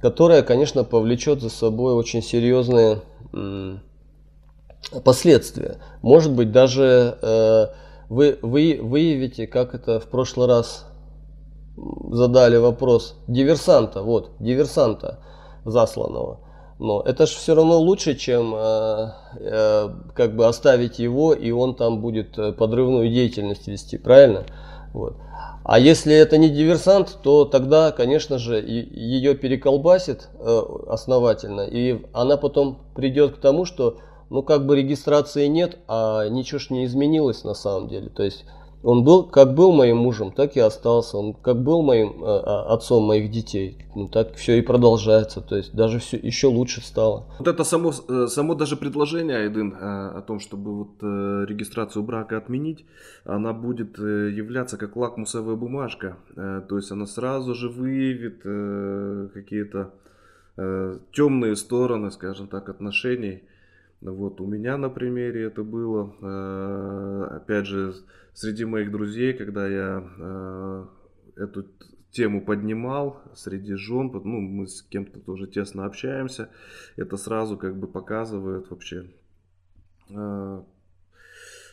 которая, конечно, повлечет за собой очень серьезные последствия. Может быть, даже э, вы, вы выявите, как это в прошлый раз задали вопрос, диверсанта, вот, диверсанта засланного. Но это же все равно лучше, чем э, э, как бы оставить его, и он там будет э, подрывную деятельность вести, правильно? Вот. А если это не диверсант, то тогда, конечно же, ее переколбасит э, основательно, и она потом придет к тому, что ну как бы регистрации нет, а ничего ж не изменилось на самом деле. То есть Он был, как был моим мужем, так и остался. Он как был моим э, отцом моих детей, ну, так все и продолжается. То есть даже все еще лучше стало. Вот это само, э, само даже предложение, Айдын, э, о том, чтобы вот э, регистрацию брака отменить, она будет являться как лакмусовая бумажка. То есть она сразу же выявит какие-то темные стороны, скажем так, отношений. Вот у меня на примере это было, опять же, среди моих друзей, когда я э, эту тему поднимал среди жен, ну, мы с кем-то тоже тесно общаемся, это сразу как бы показывает вообще э,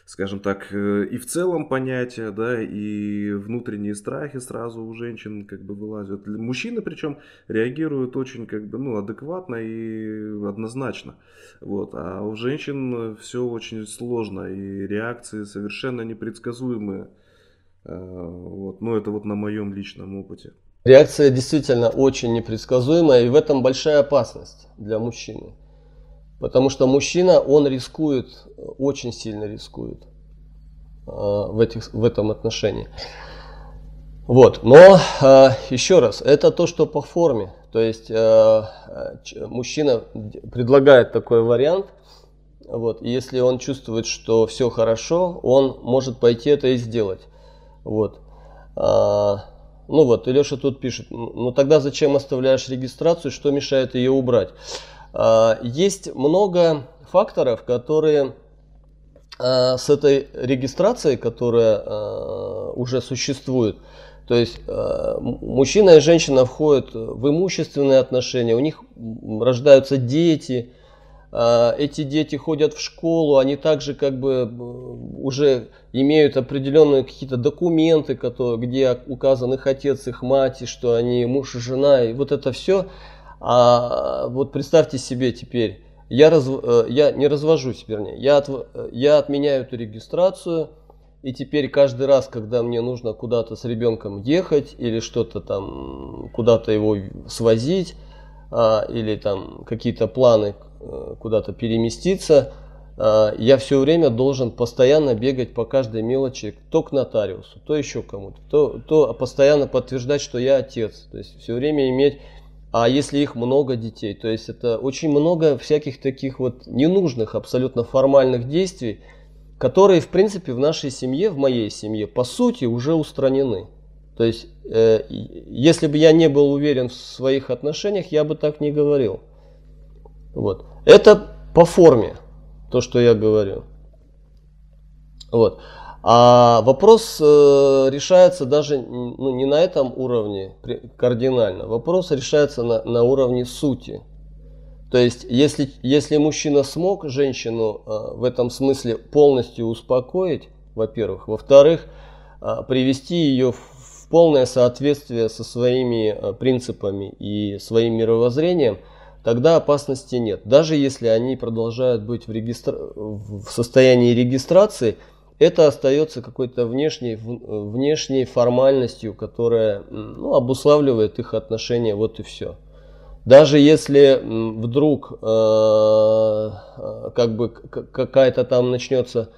скажем так, э, и в целом понятия, да, и внутренние страхи сразу у женщин как бы вылазят. Мужчины причем реагируют очень как бы, ну, адекватно и однозначно. Вот. А у женщин все очень сложно, и реакции совершенно непредсказуемые. Э, вот. Но это вот на моем личном опыте. Реакция действительно очень непредсказуемая, и в этом большая опасность для мужчины. Потому что мужчина, он рискует, очень сильно рискует э, в, этих, в этом отношении. Вот, но э, еще раз, это то, что по форме. То есть э, мужчина предлагает такой вариант, вот, и если он чувствует, что все хорошо, он может пойти это и сделать. Вот. А, ну вот, и Леша тут пишет, ну тогда зачем оставляешь регистрацию, что мешает ее убрать? А, есть много факторов, которые а, с этой регистрацией, которая а, уже существует, то есть мужчина и женщина входят в имущественные отношения, у них рождаются дети, эти дети ходят в школу, они также как бы уже имеют определенные какие-то документы, где указан их отец, их мать, и что они муж и жена, и вот это все – а вот представьте себе теперь, я, раз, э, я не развожусь, вернее, я, от, я отменяю эту регистрацию, и теперь каждый раз, когда мне нужно куда-то с ребенком ехать или что-то там, куда-то его свозить, а, или там какие-то планы э, куда-то переместиться, а, я все время должен постоянно бегать по каждой мелочи, то к нотариусу, то еще кому-то, то, то постоянно подтверждать, что я отец. То есть все время иметь а если их много детей, то есть это очень много всяких таких вот ненужных абсолютно формальных действий, которые в принципе в нашей семье, в моей семье, по сути уже устранены. То есть, э, если бы я не был уверен в своих отношениях, я бы так не говорил. Вот. Это по форме, то, что я говорю. Вот. А вопрос э, решается даже ну, не на этом уровне кардинально. Вопрос решается на, на уровне сути. То есть, если, если мужчина смог женщину э, в этом смысле полностью успокоить, во-первых, во-вторых, э, привести ее в полное соответствие со своими э, принципами и своим мировоззрением, тогда опасности нет. Даже если они продолжают быть в, регистра... в состоянии регистрации – это остается какой-то внешней, внешней формальностью, которая ну, обуславливает их отношения, вот и все. Даже если вдруг э, как бы какая-то там начнется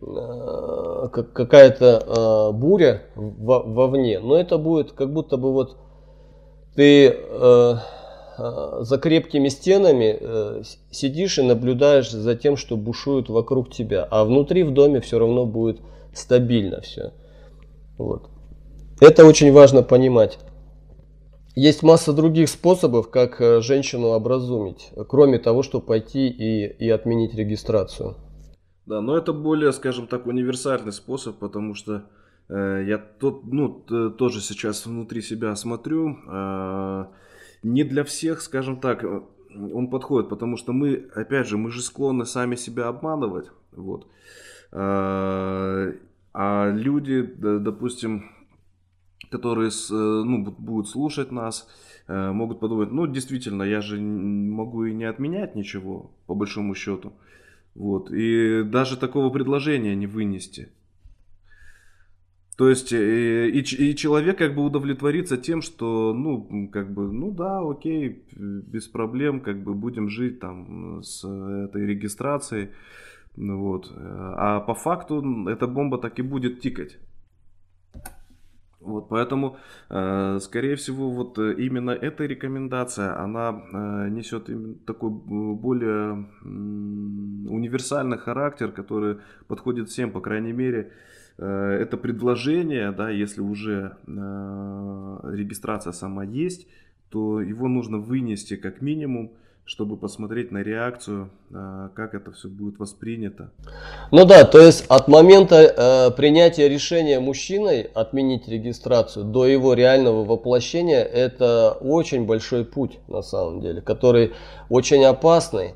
э, какая-то э, буря во, вовне, но это будет как будто бы вот ты э, Э, за крепкими стенами э, сидишь и наблюдаешь за тем, что бушует вокруг тебя, а внутри в доме все равно будет стабильно все. Вот. Это очень важно понимать. Есть масса других способов, как э, женщину образумить, кроме того, чтобы пойти и, и отменить регистрацию. Да, но это более, скажем так, универсальный способ, потому что э, я тот, ну, тоже сейчас внутри себя смотрю. Э, не для всех, скажем так, э, он подходит, потому что мы, опять же, мы же склонны сами себя обманывать, вот. А, а люди, допустим, которые э, ну, будут слушать нас, э, могут подумать, ну, действительно, я же могу и не отменять ничего, по большому счету. Вот. И даже такого предложения не вынести. То есть э, и, и человек как бы удовлетворится тем, что, ну, как бы, ну да, окей, без проблем, как бы будем жить там с этой регистрацией, ну вот. А по факту эта бомба так и будет тикать. Вот, поэтому, э, скорее всего, вот э, именно эта рекомендация, она э, несет такой более универсальный характер, который подходит всем, по крайней мере, это предложение, да, если уже регистрация сама есть, то его нужно вынести как минимум чтобы посмотреть на реакцию, а, как это все будет воспринято. Ну да, то есть от момента э, принятия решения мужчиной отменить регистрацию до его реального воплощения это очень большой путь на самом деле, который очень опасный.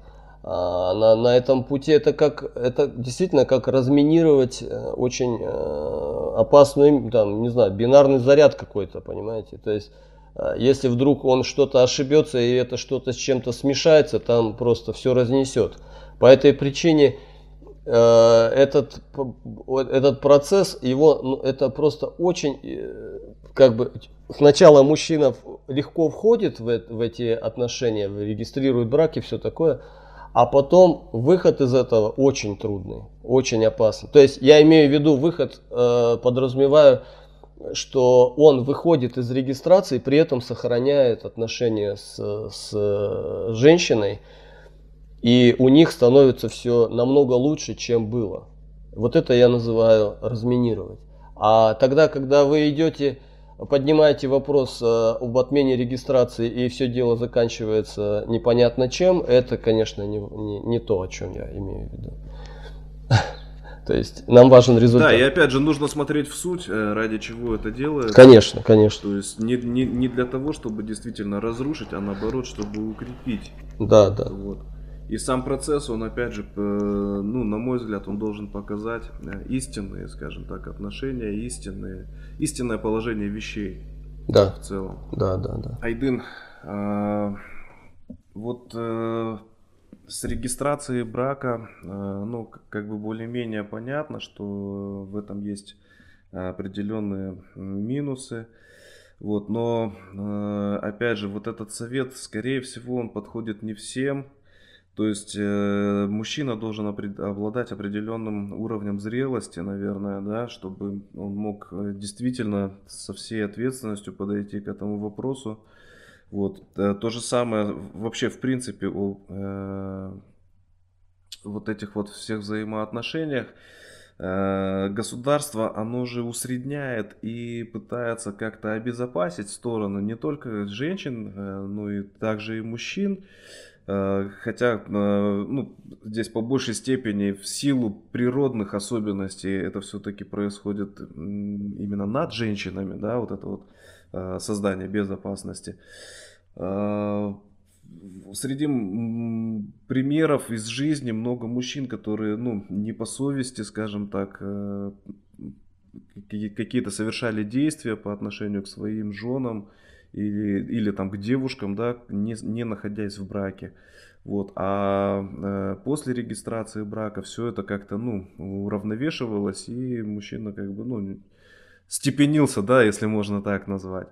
А, на, на этом пути это как это действительно как разминировать э, очень э, опасный там не знаю бинарный заряд какой-то понимаете то есть а, если вдруг он что-то ошибется и это что-то с чем-то смешается, там просто все разнесет. По этой причине э, этот, этот процесс, его, ну, это просто очень, э, как бы, сначала мужчина легко входит в, в эти отношения, регистрирует брак и все такое, а потом выход из этого очень трудный, очень опасный. То есть я имею в виду выход, э, подразумеваю, что он выходит из регистрации, при этом сохраняет отношения с, с женщиной, и у них становится все намного лучше, чем было. Вот это я называю разминировать. А тогда, когда вы идете, поднимаете вопрос э, об отмене регистрации и все дело заканчивается непонятно чем, это, конечно, не, не, не то, о чем я имею в виду. То есть нам важен результат. Да, и опять же нужно смотреть в суть, э, ради чего это делается. Конечно, конечно. То есть не, не, не для того, чтобы действительно разрушить, а наоборот, чтобы укрепить. Да, да. Вот. И сам процесс, он опять же, ну, на мой взгляд, он должен показать э, истинные, скажем так, отношения, истинные, истинное положение вещей. Да. В целом. Да, да, да. Айдын, а, вот э, с регистрацией брака, э, ну, как бы более-менее понятно, что в этом есть определенные минусы. Вот, но, опять же, вот этот совет, скорее всего, он подходит не всем. То есть э, мужчина должен обладать определенным уровнем зрелости, наверное, да, чтобы он мог действительно со всей ответственностью подойти к этому вопросу. Вот. Э, то же самое вообще, в принципе, о э, вот этих вот всех взаимоотношениях. Э, государство, оно же усредняет и пытается как-то обезопасить сторону не только женщин, э, но и также и мужчин. Э, хотя, э, ну, здесь по большей степени в силу природных особенностей это все-таки происходит именно над женщинами, да, вот это вот Э, создания безопасности. Среди примеров из жизни много мужчин, которые, ну, не по совести, скажем так, какие-то совершали действия по отношению к своим женам или, или там к девушкам, да, не, не находясь в браке. Вот. А э, после регистрации брака все это как-то, ну, уравновешивалось, и мужчина как бы, ну, степенился, да, если можно так назвать.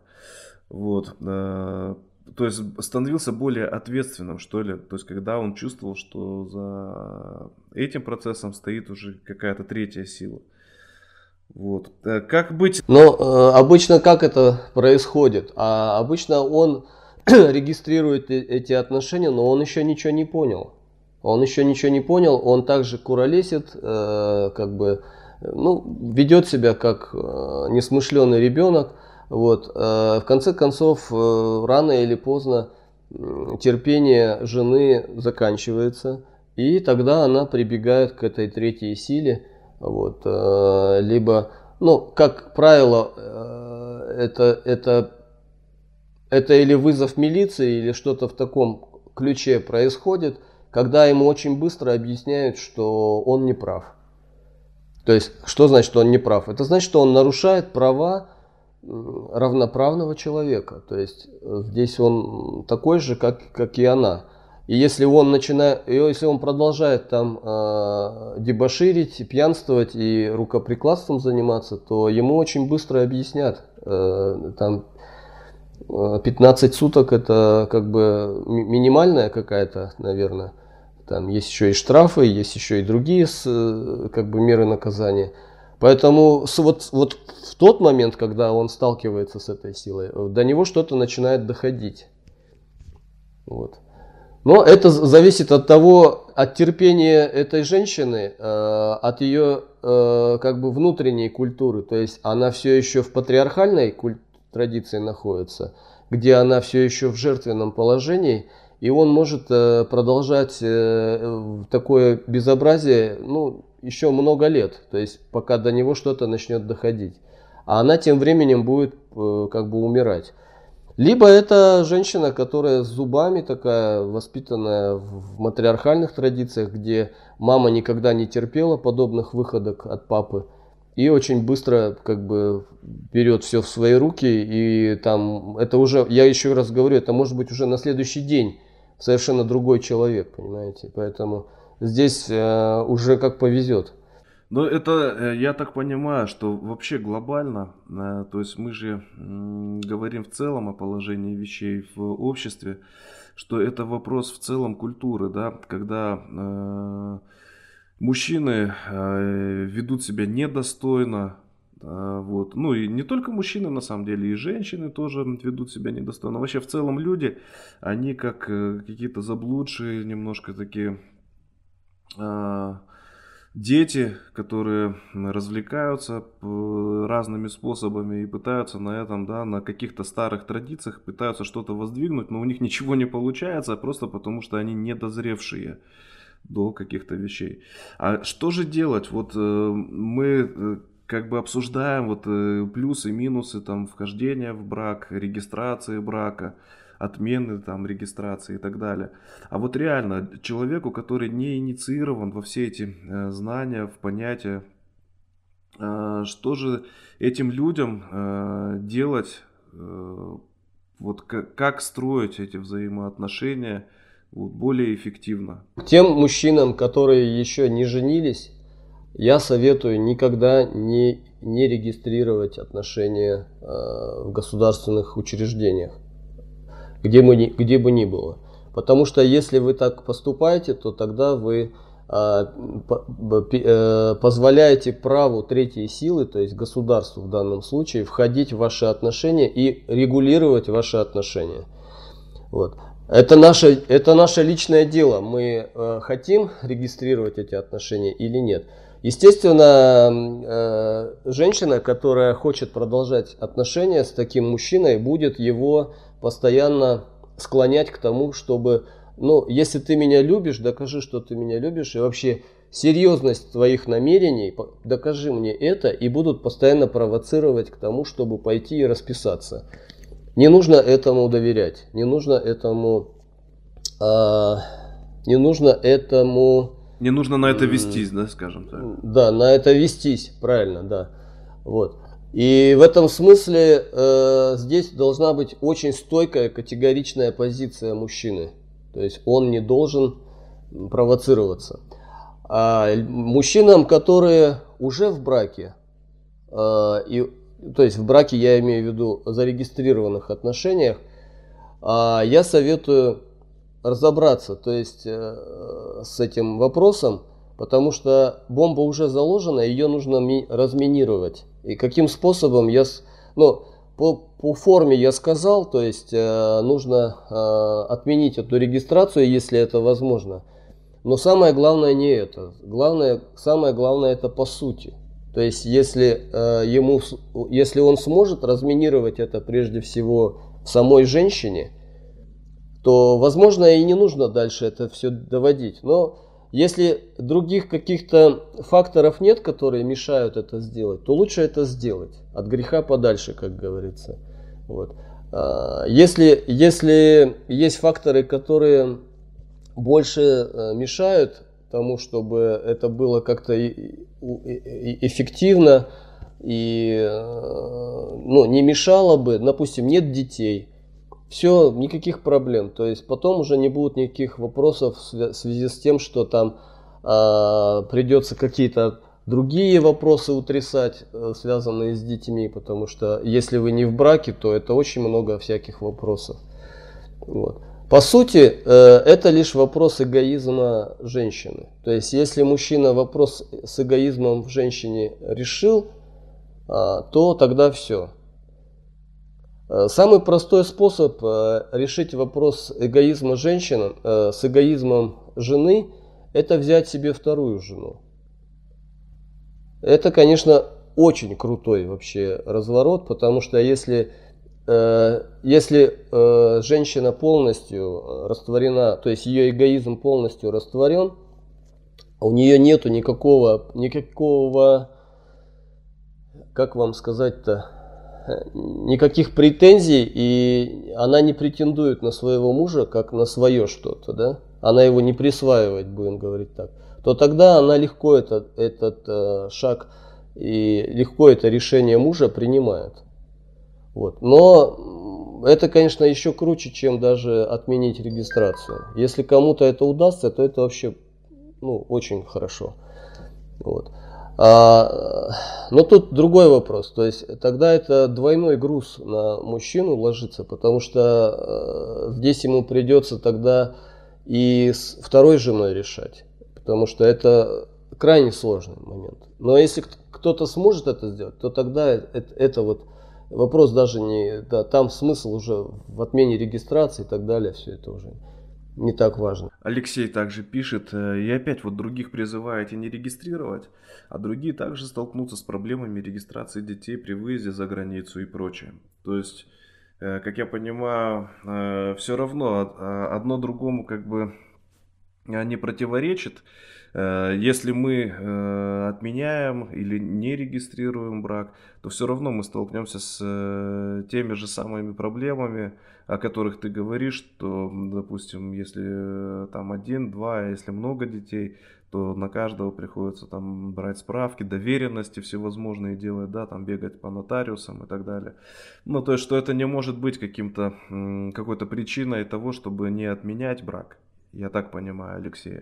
Вот. Э, то есть становился более ответственным, что ли. То есть когда он чувствовал, что за этим процессом стоит уже какая-то третья сила. Вот. Э, как быть? Но э, обычно как это происходит? А обычно он регистрирует эти отношения, но он еще ничего не понял. Он еще ничего не понял, он также куролесит, э, как бы ну, ведет себя как э, несмышленый ребенок. Вот. Э, в конце концов, э, рано или поздно терпение жены заканчивается, и тогда она прибегает к этой третьей силе. Вот. Либо, ну, как правило, это, это, это или вызов милиции, или что-то в таком ключе происходит, когда ему очень быстро объясняют, что он не прав. То есть, что значит, что он не прав? Это значит, что он нарушает права равноправного человека. То есть, э, здесь он такой же, как, как и она. И если он начинает, если он продолжает там э, дебоширить, пьянствовать и рукоприкладством заниматься, то ему очень быстро объяснят. Э, там 15 э, суток это как бы минимальная какая-то, наверное, там есть еще и штрафы, есть еще и другие как бы меры наказания. Поэтому вот, вот в тот момент, когда он сталкивается с этой силой, до него что-то начинает доходить. Вот. Но это зависит от того, от терпения этой женщины, э, от ее э, как бы внутренней культуры. То есть она все еще в патриархальной куль- традиции находится, где она все еще в жертвенном положении, и он может э, продолжать такое безобразие, ну, еще много лет, то есть пока до него что-то начнет доходить. А она тем временем будет как бы умирать. Либо это женщина, которая с зубами такая, воспитанная в матриархальных традициях, где мама никогда не терпела подобных выходок от папы. И очень быстро как бы берет все в свои руки. И там это уже, я еще раз говорю, это может быть уже на следующий день совершенно другой человек, понимаете. Поэтому здесь э, уже как повезет. Но это, э, я так понимаю, что вообще глобально, э, то есть мы же говорим в целом о положении вещей в обществе, что это вопрос в целом культуры, да, когда э, мужчины э, ведут себя недостойно, э, вот, ну и не только мужчины на самом деле, и женщины тоже ведут себя недостойно. Вообще в целом люди, они как э, какие-то заблудшие, немножко такие... Э, дети, которые развлекаются разными способами и пытаются на этом, да, на каких-то старых традициях, пытаются что-то воздвигнуть, но у них ничего не получается, просто потому что они недозревшие до каких-то вещей. А что же делать? Вот э, мы э, как бы обсуждаем вот э, плюсы, минусы там вхождения в брак, регистрации брака отмены там регистрации и так далее. А вот реально человеку, который не инициирован во все эти э, знания, в понятия, э, что же этим людям э, делать, вот как, строить эти взаимоотношения более эффективно? Тем мужчинам, которые еще не женились, я советую никогда не, не регистрировать отношения в государственных учреждениях где, мы где бы ни было. Потому что если вы так поступаете, то тогда вы а, э, позволяете праву третьей силы, то есть государству в данном случае, входить в ваши отношения и регулировать ваши отношения. Вот. Это наше, это наше личное дело. Мы э, хотим регистрировать эти отношения или нет. Естественно, э, женщина, которая хочет продолжать отношения с таким мужчиной, будет его постоянно склонять к тому, чтобы, ну, если ты меня любишь, докажи, что ты меня любишь, и вообще серьезность твоих намерений, докажи мне это, и будут постоянно провоцировать к тому, чтобы пойти и расписаться. Не нужно этому доверять, не нужно этому, а, не нужно этому... Не нужно на это вестись, да, скажем так. Да, на это вестись, правильно, да. Вот. И в этом смысле э, здесь должна быть очень стойкая, категоричная позиция мужчины. То есть он не должен провоцироваться. А мужчинам, которые уже в браке, э, и, то есть в браке я имею в виду зарегистрированных отношениях, э, я советую разобраться то есть, э, с этим вопросом, потому что бомба уже заложена, ее нужно разминировать. И каким способом я... Ну, по, по форме я сказал, то есть э, нужно э, отменить эту регистрацию, если это возможно. Но самое главное не это. Главное, самое главное это по сути. То есть если, э, ему, если он сможет разминировать это прежде всего в самой женщине, то возможно и не нужно дальше это все доводить. Но если других каких-то факторов нет, которые мешают это сделать, то лучше это сделать. От греха подальше, как говорится. Вот. А, если, если есть факторы, которые больше э, мешают тому, чтобы это было как-то эффективно и э, ну, не мешало бы, допустим, нет детей – все, никаких проблем. То есть потом уже не будет никаких вопросов в связи с тем, что там а, придется какие-то другие вопросы утрясать, э, связанные с детьми, потому что если вы не в браке, то это очень много всяких вопросов. Вот. По сути, э, это лишь вопрос эгоизма женщины. То есть, если мужчина вопрос с эгоизмом в женщине решил, а, то тогда все. Э, самый простой способ э, решить вопрос эгоизма женщины с эгоизмом жены – это взять себе вторую жену. Это, конечно, очень крутой вообще разворот, потому что если Э, если э, женщина полностью растворена, то есть ее эгоизм полностью растворен, у нее нету никакого, никакого, как вам сказать-то, никаких претензий, и она не претендует на своего мужа, как на свое что-то, да? Она его не присваивает, будем говорить так. То тогда она легко этот, этот э, шаг и легко это решение мужа принимает. Вот. Но это, конечно, еще круче, чем даже отменить регистрацию. Если кому-то это удастся, то это вообще ну, очень хорошо. Вот. А, но тут другой вопрос. То есть тогда это двойной груз на мужчину ложится, потому что э, здесь ему придется тогда и с второй женой решать. Потому что это крайне сложный момент. Но если кто-то сможет это сделать, то тогда это, это вот Вопрос даже не, да, там смысл уже в отмене регистрации и так далее, все это уже не так важно. Алексей также пишет, э, и опять вот других призываете не регистрировать, а другие также столкнутся с проблемами регистрации детей при выезде за границу и прочее. То есть, э, как я понимаю, э, все равно одно другому как бы не противоречит. Э, если мы э, отменяем или не регистрируем брак, то все равно мы столкнемся с э, теми же самыми проблемами, о которых ты говоришь, что, допустим, если там один, два, а если много детей, то на каждого приходится там брать справки, доверенности всевозможные делать, да, там бегать по нотариусам и так далее. Ну, то есть, что это не может быть каким-то, какой-то причиной того, чтобы не отменять брак. Я так понимаю, Алексей.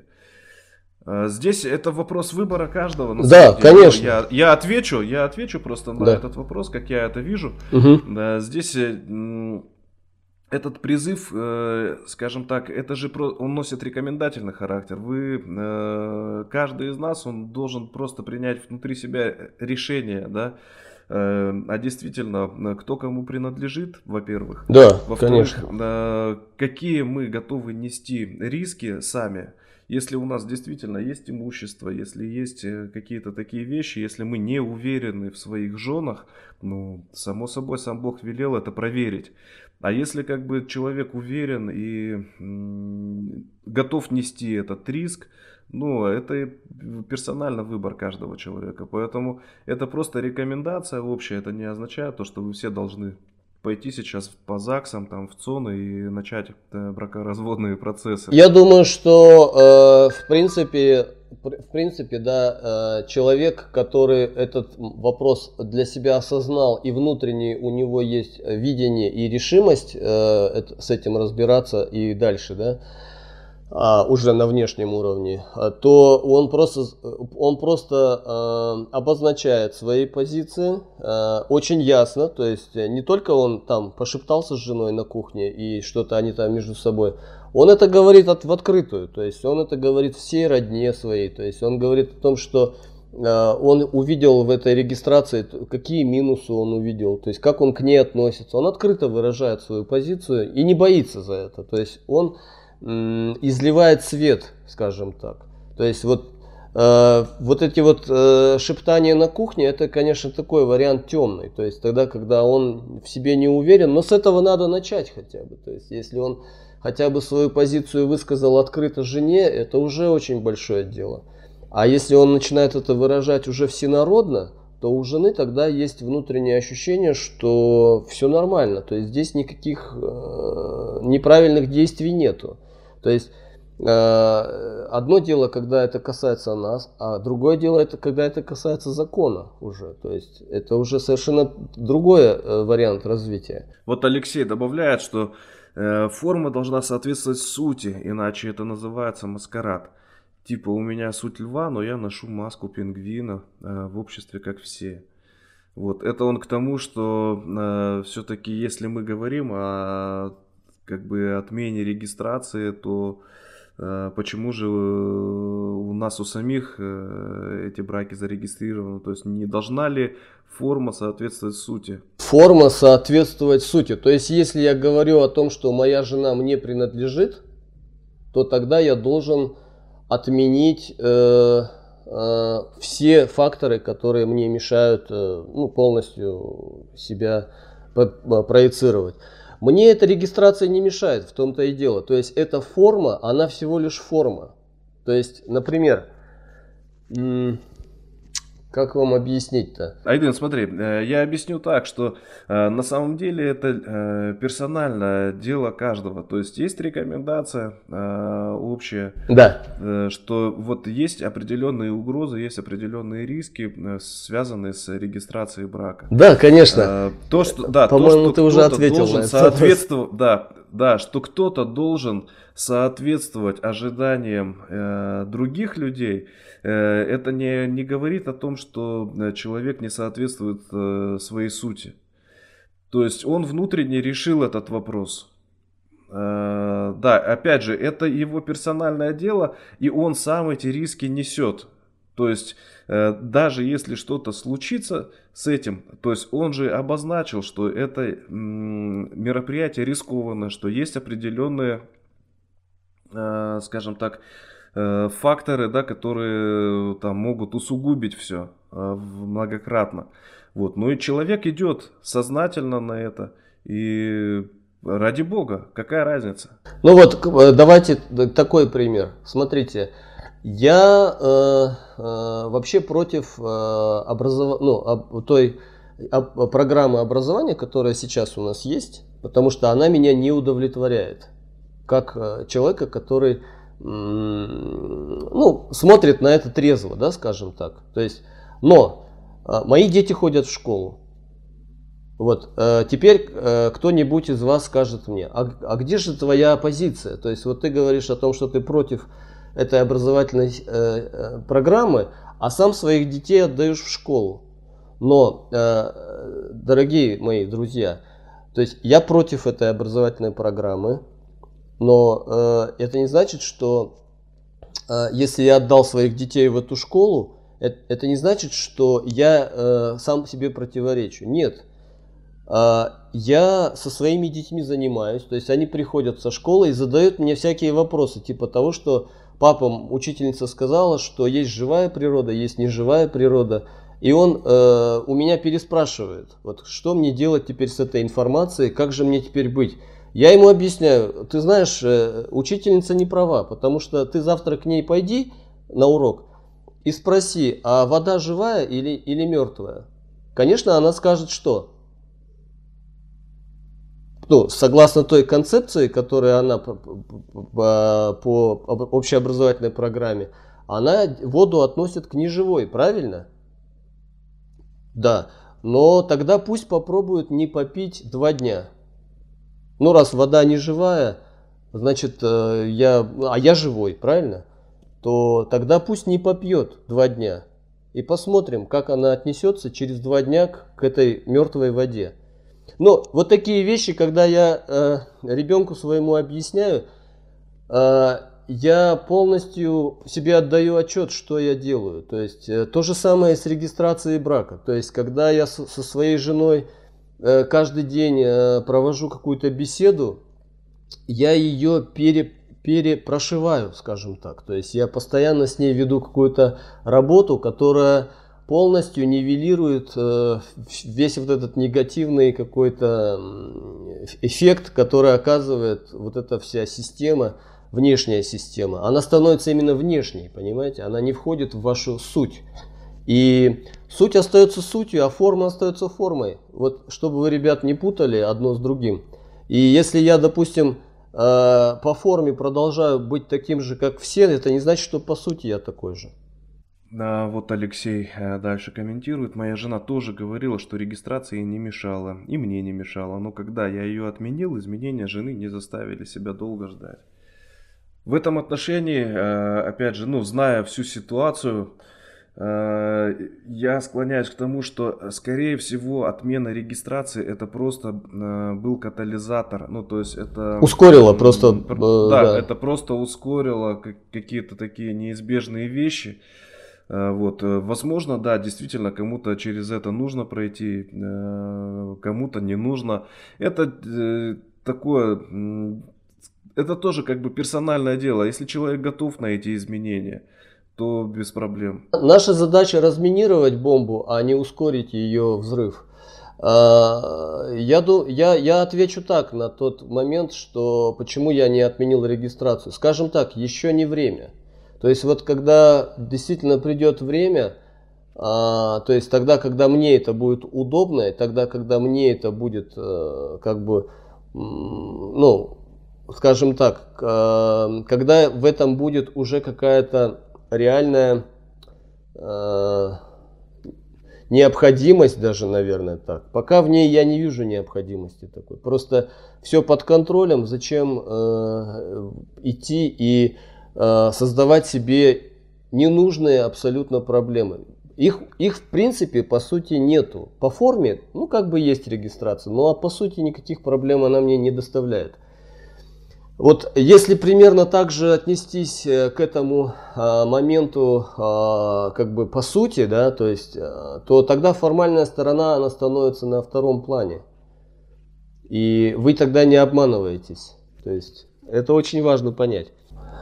Э, здесь это вопрос выбора каждого. да, конечно. Я, я отвечу, я отвечу просто на да. этот вопрос, как я это вижу. Угу. Да, здесь э, этот призыв, э, скажем так, это же про, он носит рекомендательный характер. Вы, каждый из нас, он должен просто принять внутри себя решение, да, а действительно, кто кому принадлежит, во-первых. Да, во-вторых, конечно. какие мы готовы нести риски сами если у нас действительно есть имущество, если есть э, какие-то такие вещи, если мы не уверены в своих женах, ну, само собой, сам Бог велел это проверить. А если как бы человек уверен и готов нести этот риск, ну, это персонально выбор каждого человека. Поэтому это просто рекомендация общая. Это не означает то, что вы все должны пойти сейчас по ЗАГСам, там, в ЦОНы и начать э, бракоразводные процессы? Я думаю, что, э, в принципе, в принципе, да, э, человек, который этот вопрос для себя осознал и внутренне у него есть видение и решимость э, с этим разбираться и дальше, да, а, уже на внешнем уровне, а, то он просто, он просто а, обозначает свои позиции а, очень ясно. То есть не только он там пошептался с женой на кухне и что-то они там между собой. Он это говорит от, в открытую. То есть он это говорит всей родне своей. То есть он говорит о том, что а, он увидел в этой регистрации, какие минусы он увидел, то есть как он к ней относится. Он открыто выражает свою позицию и не боится за это. То есть он изливает свет, скажем так. То есть вот, э, вот эти вот э, шептания на кухне, это, конечно, такой вариант темный. То есть тогда, когда он в себе не уверен, но с этого надо начать хотя бы. То есть если он хотя бы свою позицию высказал открыто жене, это уже очень большое дело. А если он начинает это выражать уже всенародно, то у жены тогда есть внутреннее ощущение, что все нормально. То есть здесь никаких э, неправильных действий нету. То есть э, одно дело, когда это касается нас, а другое дело, это когда это касается закона уже. То есть это уже совершенно другой э, вариант развития. Вот Алексей добавляет, что э, форма должна соответствовать сути, иначе это называется маскарад. Типа у меня суть льва, но я ношу маску пингвина в обществе как все. Вот это он к тому, что э, все-таки если мы говорим о как бы отмене регистрации, то э, почему же у нас у самих эти браки зарегистрированы? То есть не должна ли форма соответствовать сути? Форма соответствовать сути. То есть если я говорю о том, что моя жена мне принадлежит, то тогда я должен отменить э, э, все факторы, которые мне мешают э, ну, полностью себя проецировать. Мне эта регистрация не мешает, в том-то и дело. То есть эта форма, она всего лишь форма. То есть, например, как вам объяснить-то? Айден, смотри, э, я объясню так, что э, на самом деле это э, персональное дело каждого. То есть есть рекомендация общая, да. что вот есть определенные угрозы, есть определенные риски, связанные с регистрацией брака. Да, конечно. То, что, да, По-моему, то, что ты уже ответил. Должен соответствовать, да, да, что кто-то должен соответствовать ожиданиям э, других людей, э, это не, не говорит о том, что э, человек не соответствует э, своей сути. То есть он внутренне решил этот вопрос. Э, да, опять же, это его персональное дело, и он сам эти риски несет. То есть э, даже если что-то случится с этим, то есть он же обозначил, что это мероприятие рискованно, что есть определенные, э, скажем так, э, факторы, да, которые там могут усугубить все многократно. Вот. Ну и человек идет сознательно на это и ради бога, какая разница? Ну вот давайте такой пример. Смотрите, я э, э, вообще против э, образов... ну, об, той об, программы образования, которая сейчас у нас есть, потому что она меня не удовлетворяет. Как э, человека, который ну, смотрит на это трезво, да, скажем так. То есть, но э, мои дети ходят в школу. Вот, э, теперь э, кто-нибудь из вас скажет мне, а, а где же твоя позиция? То есть, вот ты говоришь о том, что ты против этой образовательной э, э, программы, а сам своих детей отдаешь в школу. Но, э, дорогие мои друзья, то есть я против этой образовательной программы, но э, это не значит, что э, если я отдал своих детей в эту школу, это, это не значит, что я э, сам себе противоречу. Нет. Э, я со своими детьми занимаюсь, то есть они приходят со школы и задают мне всякие вопросы, типа того, что папа, учительница сказала, что есть живая природа, есть неживая природа. И он э, у меня переспрашивает, вот что мне делать теперь с этой информацией, как же мне теперь быть. Я ему объясняю, ты знаешь, э, учительница не права, потому что ты завтра к ней пойди на урок и спроси, а вода живая или, или мертвая? Конечно, она скажет, что ну, согласно той концепции, которая она по, по, по общеобразовательной программе, она воду относит к неживой, правильно? Да. Но тогда пусть попробуют не попить два дня. Ну, раз вода не живая, значит, э, я, а я живой, правильно? То тогда пусть не попьет два дня. И посмотрим, как она отнесется через два дня к этой мертвой воде. Но вот такие вещи, когда я э, ребенку своему объясняю, э, я полностью себе отдаю отчет, что я делаю. То есть э, то же самое с регистрацией брака. То есть когда я со, со своей женой э, каждый день э, провожу какую-то беседу, я ее пере, перепрошиваю, скажем так. То есть я постоянно с ней веду какую-то работу, которая полностью нивелирует э, весь вот этот негативный какой-то эффект, который оказывает вот эта вся система, внешняя система. Она становится именно внешней, понимаете? Она не входит в вашу суть. И суть остается сутью, а форма остается формой. Вот чтобы вы, ребят, не путали одно с другим. И если я, допустим, э, по форме продолжаю быть таким же, как все, это не значит, что по сути я такой же. А вот Алексей э, дальше комментирует. Моя жена тоже говорила, что регистрация ей не мешала, и мне не мешала. Но когда я ее отменил, изменения жены не заставили себя долго ждать. В этом отношении, э, опять же, ну, зная всю ситуацию, Э, я склоняюсь к тому, что, скорее всего, отмена регистрации это просто был катализатор. Ну, то есть это... Ускорило просто... Да, да. это просто ускорило какие-то такие неизбежные вещи. Вот, возможно, да, действительно, кому-то через это нужно пройти, кому-то не нужно. Это такое, это тоже как бы персональное дело. Если человек готов на эти изменения, то без проблем. Наша задача разминировать бомбу, а не ускорить ее взрыв. А, я, я, я отвечу так на тот момент, что почему я не отменил регистрацию. Скажем так, еще не время. То есть вот когда действительно придет время, а, то есть тогда, когда мне это будет удобно, и тогда, когда мне это будет а, как бы, ну, скажем так, а, когда в этом будет уже какая-то реальная э, необходимость даже, наверное, так. Пока в ней я не вижу необходимости такой. Просто все под контролем. Зачем э, идти и э, создавать себе ненужные абсолютно проблемы? Их, их в принципе по сути нету. По форме, ну как бы есть регистрация, но а по сути никаких проблем она мне не доставляет. Вот если примерно так же отнестись э, к этому а, моменту, а, как бы по сути, да, то есть, а, то тогда формальная сторона, она становится на втором плане. И вы тогда не обманываетесь. То есть, это очень важно понять.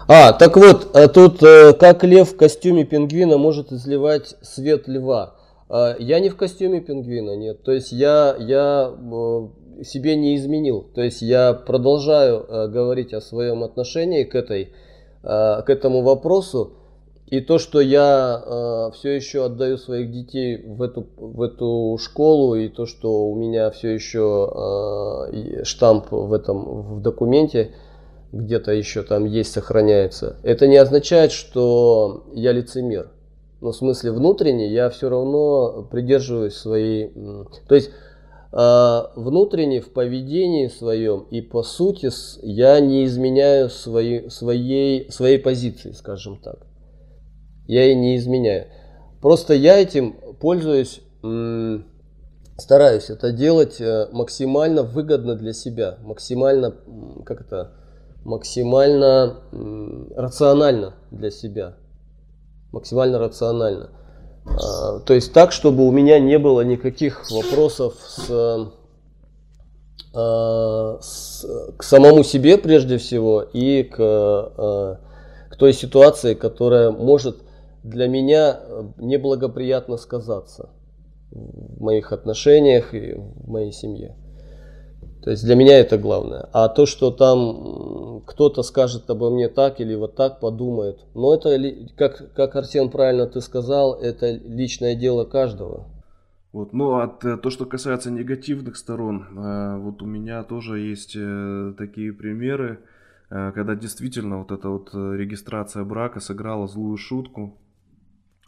А, так вот, а тут э, как лев в костюме пингвина может изливать свет льва. Я не в костюме пингвина, нет. То есть я, я э, себе не изменил. То есть я продолжаю э, говорить о своем отношении к, этой, э, к этому вопросу. И то, что я э, все еще отдаю своих детей в эту, в эту школу, и то, что у меня все еще э, штамп в этом в документе где-то еще там есть, сохраняется, это не означает, что я лицемер. Но в смысле внутренне я все равно придерживаюсь своей... То есть а, внутренне в поведении своем и по сути я не изменяю свои, своей, своей позиции, скажем так. Я ей не изменяю. Просто я этим пользуюсь, стараюсь это делать э, максимально выгодно для себя, максимально, как это, максимально рационально для себя. Максимально рационально. А, то есть так, чтобы у меня не было никаких вопросов с, а, с, к самому себе прежде всего и к, а, к той ситуации, которая может для меня неблагоприятно сказаться в моих отношениях и в моей семье. То есть для меня это главное. А то, что там кто-то скажет обо мне так или вот так подумает, но это, как, как Арсен правильно ты сказал, это личное дело каждого. Вот, ну а то, что касается негативных сторон, э, вот у меня тоже есть э, такие примеры, э, когда действительно вот эта вот регистрация брака сыграла злую шутку,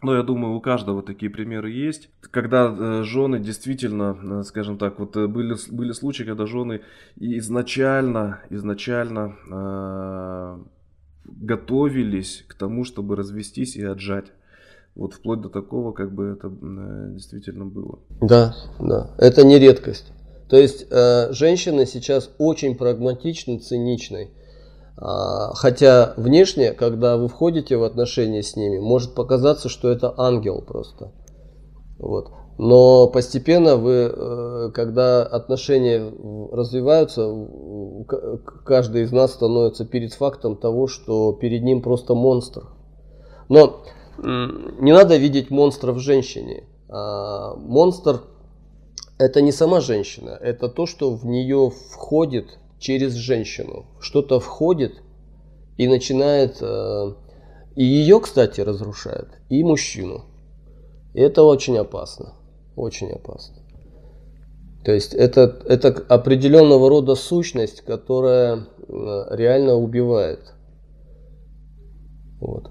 но я думаю, у каждого такие примеры есть. Когда э, жены действительно, э, скажем так, вот э, были, были случаи, когда жены изначально, изначально э, готовились к тому, чтобы развестись и отжать. Вот вплоть до такого, как бы это э, действительно было. Да, да, это не редкость. То есть э, женщины сейчас очень прагматичны, циничны. А, хотя внешне, когда вы входите в отношения с ними, может показаться, что это ангел просто. Вот. Но постепенно вы, э, когда отношения развиваются, каждый из нас становится перед фактом того, что перед ним просто монстр. Но не надо видеть монстра в женщине. А, монстр это не сама женщина, это то, что в нее входит через женщину. Что-то входит и начинает... Э, и ее, кстати, разрушает, и мужчину. И это очень опасно. Очень опасно. То есть это, это определенного рода сущность, которая э, реально убивает. Вот.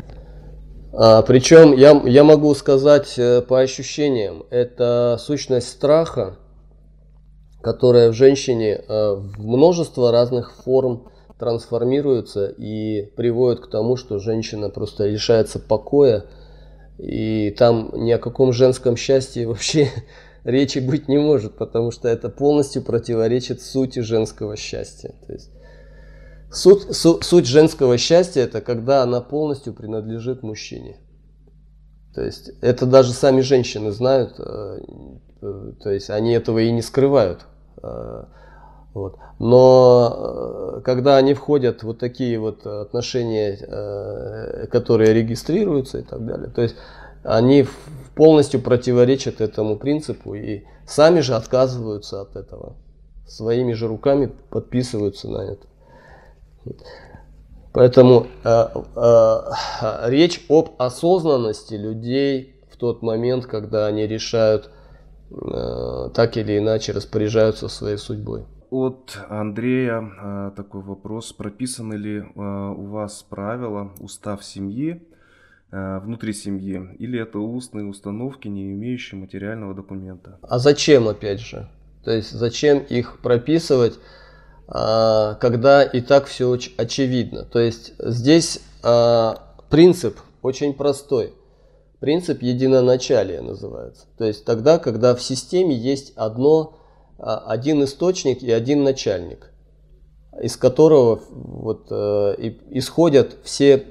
А, причем я, я могу сказать э, по ощущениям, это сущность страха, которая в женщине э, в множество разных форм трансформируется и приводит к тому, что женщина просто лишается покоя И там ни о каком женском счастье вообще речи быть не может, потому что это полностью противоречит сути женского счастья. То есть суть, су, суть женского счастья это когда она полностью принадлежит мужчине. То есть это даже сами женщины знают, э, э, то есть они этого и не скрывают. Э, вот. Но когда они входят вот такие вот отношения, которые регистрируются и так далее, то есть они полностью противоречат этому принципу и сами же отказываются от этого. Своими же руками подписываются на это. Поэтому э, э, речь об осознанности людей в тот момент, когда они решают э, так или иначе распоряжаются своей судьбой. От Андрея э, такой вопрос. Прописаны ли э, у вас правила, устав семьи э, внутри семьи, или это устные установки, не имеющие материального документа? А зачем, опять же? То есть зачем их прописывать? А, когда и так все очевидно. То есть здесь а, принцип очень простой. Принцип единоначалия называется. То есть тогда, когда в системе есть одно, а, один источник и один начальник, из которого вот, э, исходят все,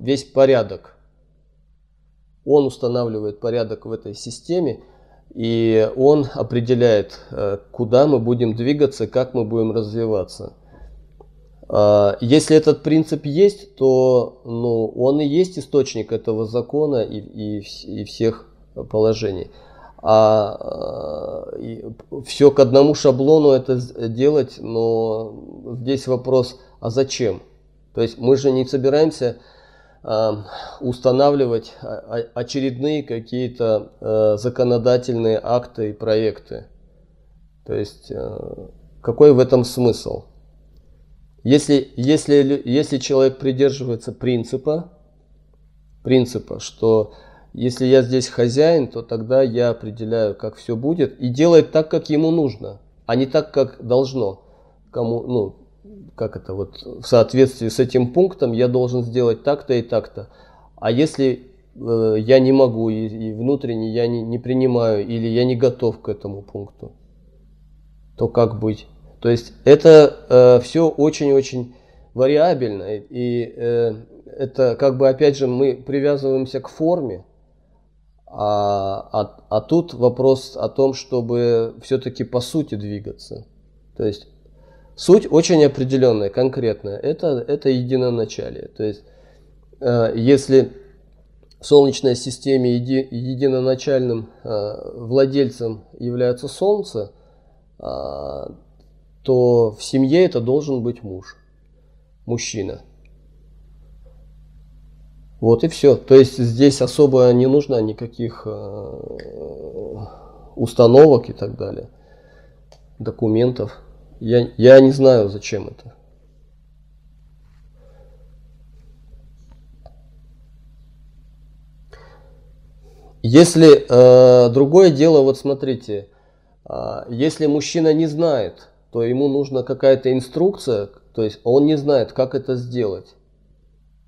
весь порядок. Он устанавливает порядок в этой системе, и он определяет, э, куда мы будем двигаться, как мы будем развиваться. А, если этот принцип есть, то ну, он и есть источник этого закона и, и, и всех положений. А и все к одному шаблону это делать, но здесь вопрос, а зачем? То есть мы же не собираемся устанавливать очередные какие-то э, законодательные акты и проекты. То есть э, какой в этом смысл? Если, если, если человек придерживается принципа, принципа, что если я здесь хозяин, то тогда я определяю, как все будет, и делает так, как ему нужно, а не так, как должно. Кому, ну, как это вот в соответствии с этим пунктом я должен сделать так-то и так-то. А если э, я не могу и, и внутренне я не, не принимаю или я не готов к этому пункту, то как быть? То есть это э, все очень-очень вариабельно и э, это как бы опять же мы привязываемся к форме, а, а, а тут вопрос о том, чтобы все-таки по сути двигаться. То есть Суть очень определенная, конкретная. Это, это единоначалие. То есть, э, если в Солнечной системе еди, единоначальным э, владельцем является Солнце, э, то в семье это должен быть муж, мужчина. Вот и все. То есть здесь особо не нужно никаких э, установок и так далее, документов. Я, я не знаю, зачем это. Если э, другое дело, вот смотрите, э, если мужчина не знает, то ему нужна какая-то инструкция, то есть он не знает, как это сделать.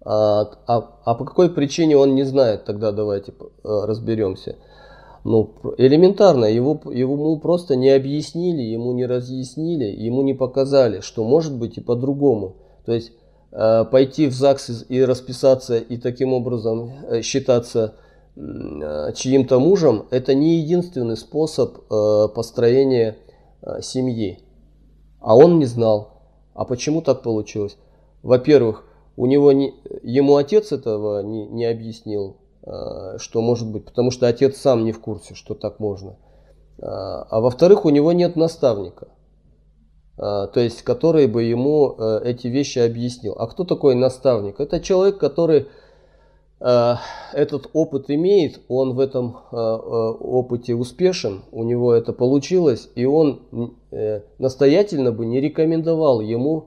А, а, а по какой причине он не знает, тогда давайте э, разберемся. Ну, элементарно, его, ему просто не объяснили, ему не разъяснили, ему не показали, что может быть и по-другому. То есть э, пойти в ЗАГС и расписаться и таким образом э, считаться чьим-то мужем, это не единственный способ построения семьи. А он не знал. А почему так получилось? Во-первых, у него не, ему отец этого не, не объяснил, Э, что может быть, потому что отец сам не в курсе, что так можно. Э, а во-вторых, у него нет наставника, э, то есть который бы ему эти вещи объяснил. А кто такой наставник? Это человек, который этот опыт имеет, он в этом опыте успешен, у него это получилось, и он настоятельно бы не рекомендовал ему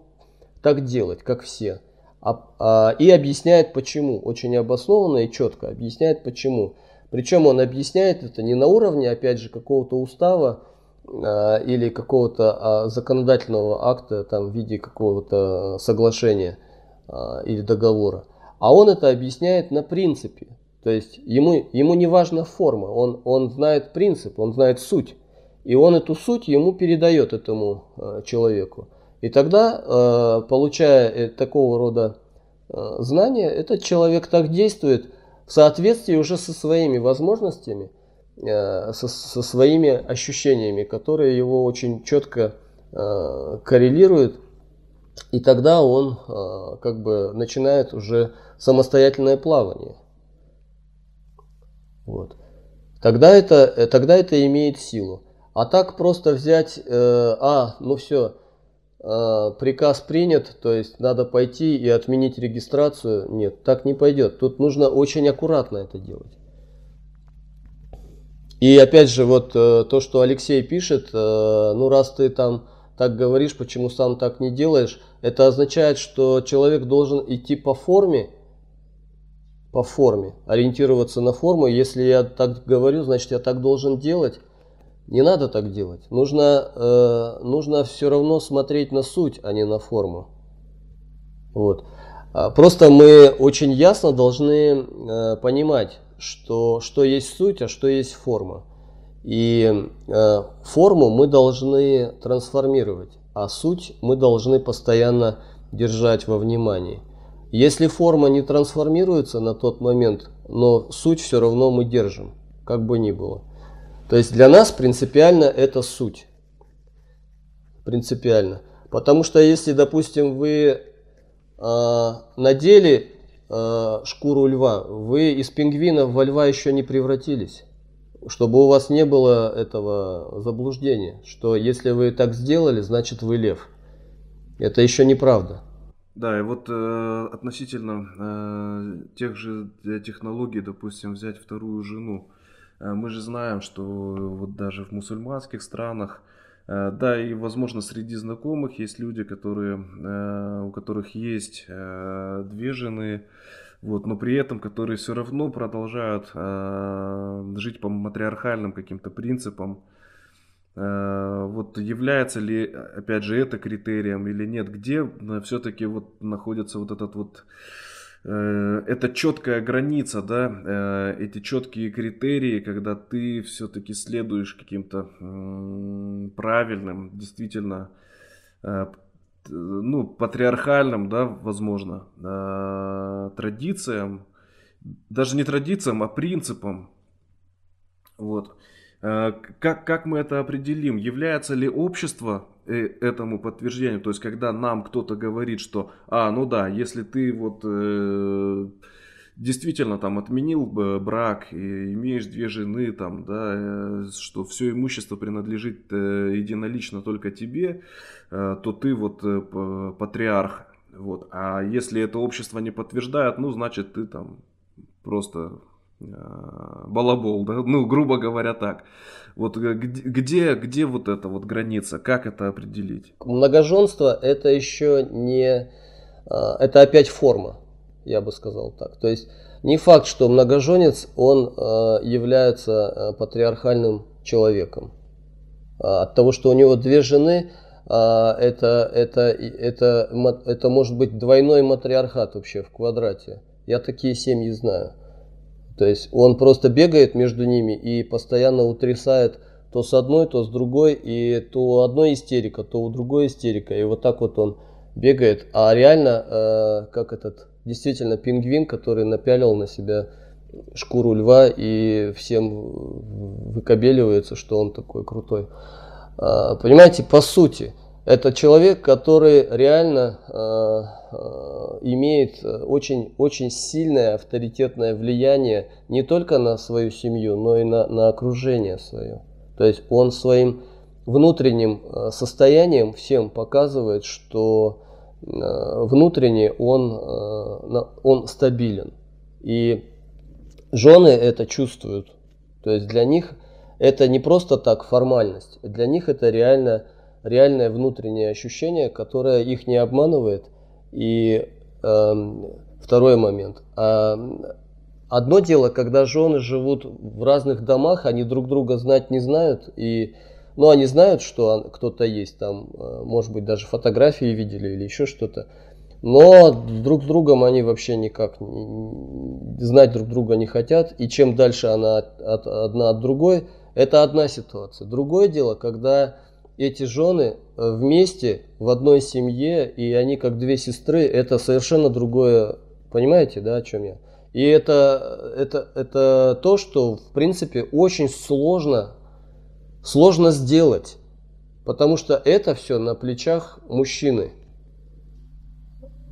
так делать, как все. А, а, и объясняет почему, очень обоснованно и четко объясняет почему. Причем он объясняет это не на уровне, опять же, какого-то устава а, или какого-то законодательного акта там, в виде какого-то соглашения или договора, а он это объясняет на принципе. То есть ему, ему не важна форма, он, он знает принцип, он знает суть. И он эту суть ему передает этому э, человеку. И тогда, э, получая э, такого рода э, знания, этот человек так действует в соответствии уже со своими возможностями, э, со, со своими ощущениями, которые его очень четко э, коррелируют. И тогда он э, как бы начинает уже самостоятельное плавание. Вот. Тогда это, э, тогда это имеет силу. А так просто взять, э, а, ну все, э, приказ принят, то есть надо пойти и отменить регистрацию. Нет, так не пойдет. Тут нужно очень аккуратно это делать. И опять же, вот э, то, что Алексей пишет, э, ну раз ты там так говоришь, почему сам так не делаешь, это означает, что человек должен идти по форме, по форме, ориентироваться на форму. Если я так говорю, значит я так должен делать. Не надо так делать. Нужно, э, нужно все равно смотреть на суть, а не на форму. Вот. А просто мы очень ясно должны э, понимать, что, что есть суть, а что есть форма. И э, форму мы должны трансформировать, а суть мы должны постоянно держать во внимании. Если форма не трансформируется на тот момент, но суть все равно мы держим, как бы ни было. То есть для нас принципиально это суть. Принципиально. Потому что если, допустим, вы э, надели э, шкуру льва, вы из пингвина во льва еще не превратились. Чтобы у вас не было этого заблуждения, что если вы так сделали, значит вы лев. Это еще неправда. Да, и вот э, относительно э, тех же э, технологий, допустим, взять вторую жену. Э, мы же знаем, что вот даже в мусульманских странах, э, да, и, возможно, среди знакомых есть люди, которые, э, у которых есть э, две жены, вот, но при этом, которые все равно продолжают э, жить по матриархальным каким-то принципам, вот является ли, опять же, это критерием или нет, где э, все-таки вот находится вот этот вот э, это четкая граница, да, эти четкие критерии, когда ты все-таки следуешь каким-то правильным, действительно, ну, патриархальным, да, возможно, традициям, даже не традициям, а принципам, вот. Э, как, как мы это определим? Является ли общество э, этому подтверждением? То есть, когда нам кто-то говорит, что, а, ну да, если ты вот э, действительно там отменил брак и имеешь две жены, там, да, э, что все имущество принадлежит единолично только тебе, то ты вот патриарх. Вот. А если это общество не подтверждает, ну, значит, ты там просто Э, балабол, да? ну, грубо говоря, так. Вот э, где, где вот эта вот граница, как это определить? Многоженство это еще не, э, это опять форма, я бы сказал так. То есть не факт, что многоженец, он является патриархальным человеком. От того, что у него две жены, это, это, это, это может быть двойной матриархат вообще в квадрате. Я такие семьи знаю. То есть он просто бегает между ними и постоянно утрясает то с одной, то с другой, и то у одной истерика, то у другой истерика. И вот так вот он бегает. А реально, э, как этот, действительно пингвин, который напялил на себя шкуру льва и всем выкобеливается, что он такой крутой. Э, понимаете, по сути – это человек, который реально э, имеет очень, очень сильное авторитетное влияние не только на свою семью, но и на, на окружение свое. То есть он своим внутренним э, состоянием всем показывает, что э, внутренне он, э, он стабилен. И жены это чувствуют. То есть для них это не просто так формальность, для них это реально реальное внутреннее ощущение, которое их не обманывает. И э, второй момент. А, одно дело, когда жены живут в разных домах, они друг друга знать не знают, и ну, они знают, что кто-то есть там, э, может быть, даже фотографии видели или еще что-то. Но друг с другом они вообще никак знать друг друга не хотят. И чем дальше она от, одна от другой, это одна ситуация. Другое дело, когда эти жены э, вместе в одной семье, и они как две сестры, это совершенно другое. Понимаете, да, о чем я? И это, это, это то, что, в принципе, очень сложно, сложно сделать. Потому что это все на плечах мужчины.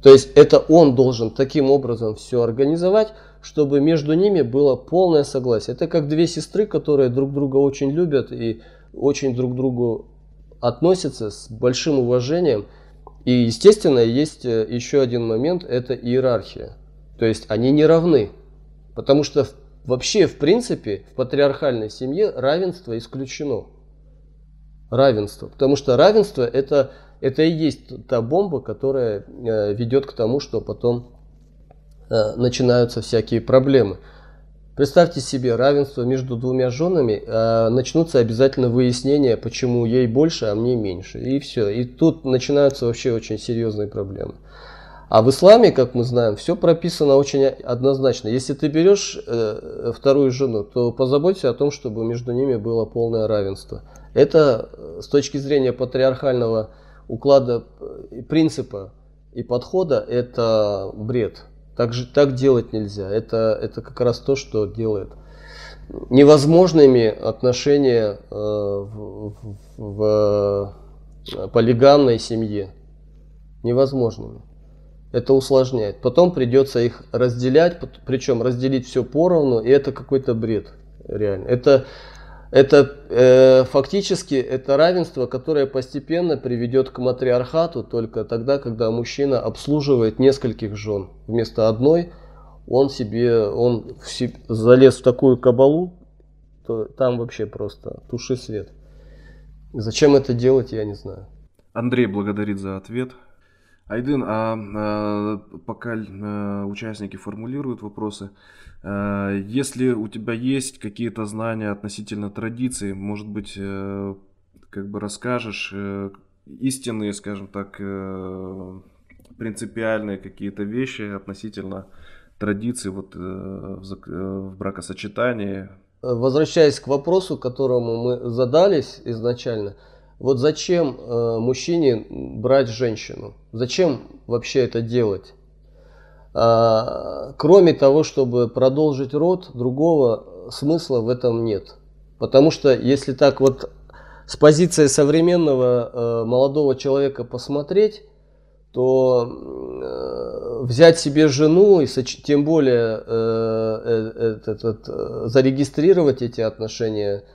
То есть это он должен таким образом все организовать, чтобы между ними было полное согласие. Это как две сестры, которые друг друга очень любят и очень друг другу относятся с большим уважением. И, естественно, есть э, еще один момент, это иерархия. То есть они не равны. Потому что вообще, в принципе, в патриархальной семье равенство исключено. Равенство. Потому что равенство это это и есть та бомба, которая э, ведет к тому, что потом э, начинаются всякие проблемы. Представьте себе равенство между двумя женами, э, начнутся обязательно выяснения, почему ей больше, а мне меньше. И все. И тут начинаются вообще очень серьезные проблемы. А в исламе, как мы знаем, все прописано очень однозначно. Если ты берешь э, вторую жену, то позаботься о том, чтобы между ними было полное равенство. Это с точки зрения патриархального уклада, принципа и подхода – это бред. Так, же, так делать нельзя. Это, это как раз то, что делает невозможными отношения э, в, в, в полигамной семье. Невозможными. Это усложняет. Потом придется их разделять, причем разделить все поровну, и это какой-то бред. Реально. Это это э, фактически это равенство, которое постепенно приведет к матриархату только тогда, когда мужчина обслуживает нескольких жен. Вместо одной он себе, он в себе, залез в такую кабалу, то там вообще просто туши свет. Зачем это делать, я не знаю. Андрей благодарит за ответ. Айдын, а, а пока а, участники формулируют вопросы, а, если у тебя есть какие-то знания относительно традиции, может быть, а, как бы расскажешь а, истинные, скажем так, а, принципиальные какие-то вещи относительно традиции вот, в бракосочетании. Возвращаясь к вопросу, которому мы задались изначально – вот зачем э, мужчине брать женщину? Зачем вообще это делать? А, кроме того, чтобы продолжить род, другого смысла в этом нет. Потому что если так вот с позиции современного э, молодого человека посмотреть, то э, взять себе жену и тем более э, э, э, э, зарегистрировать эти отношения –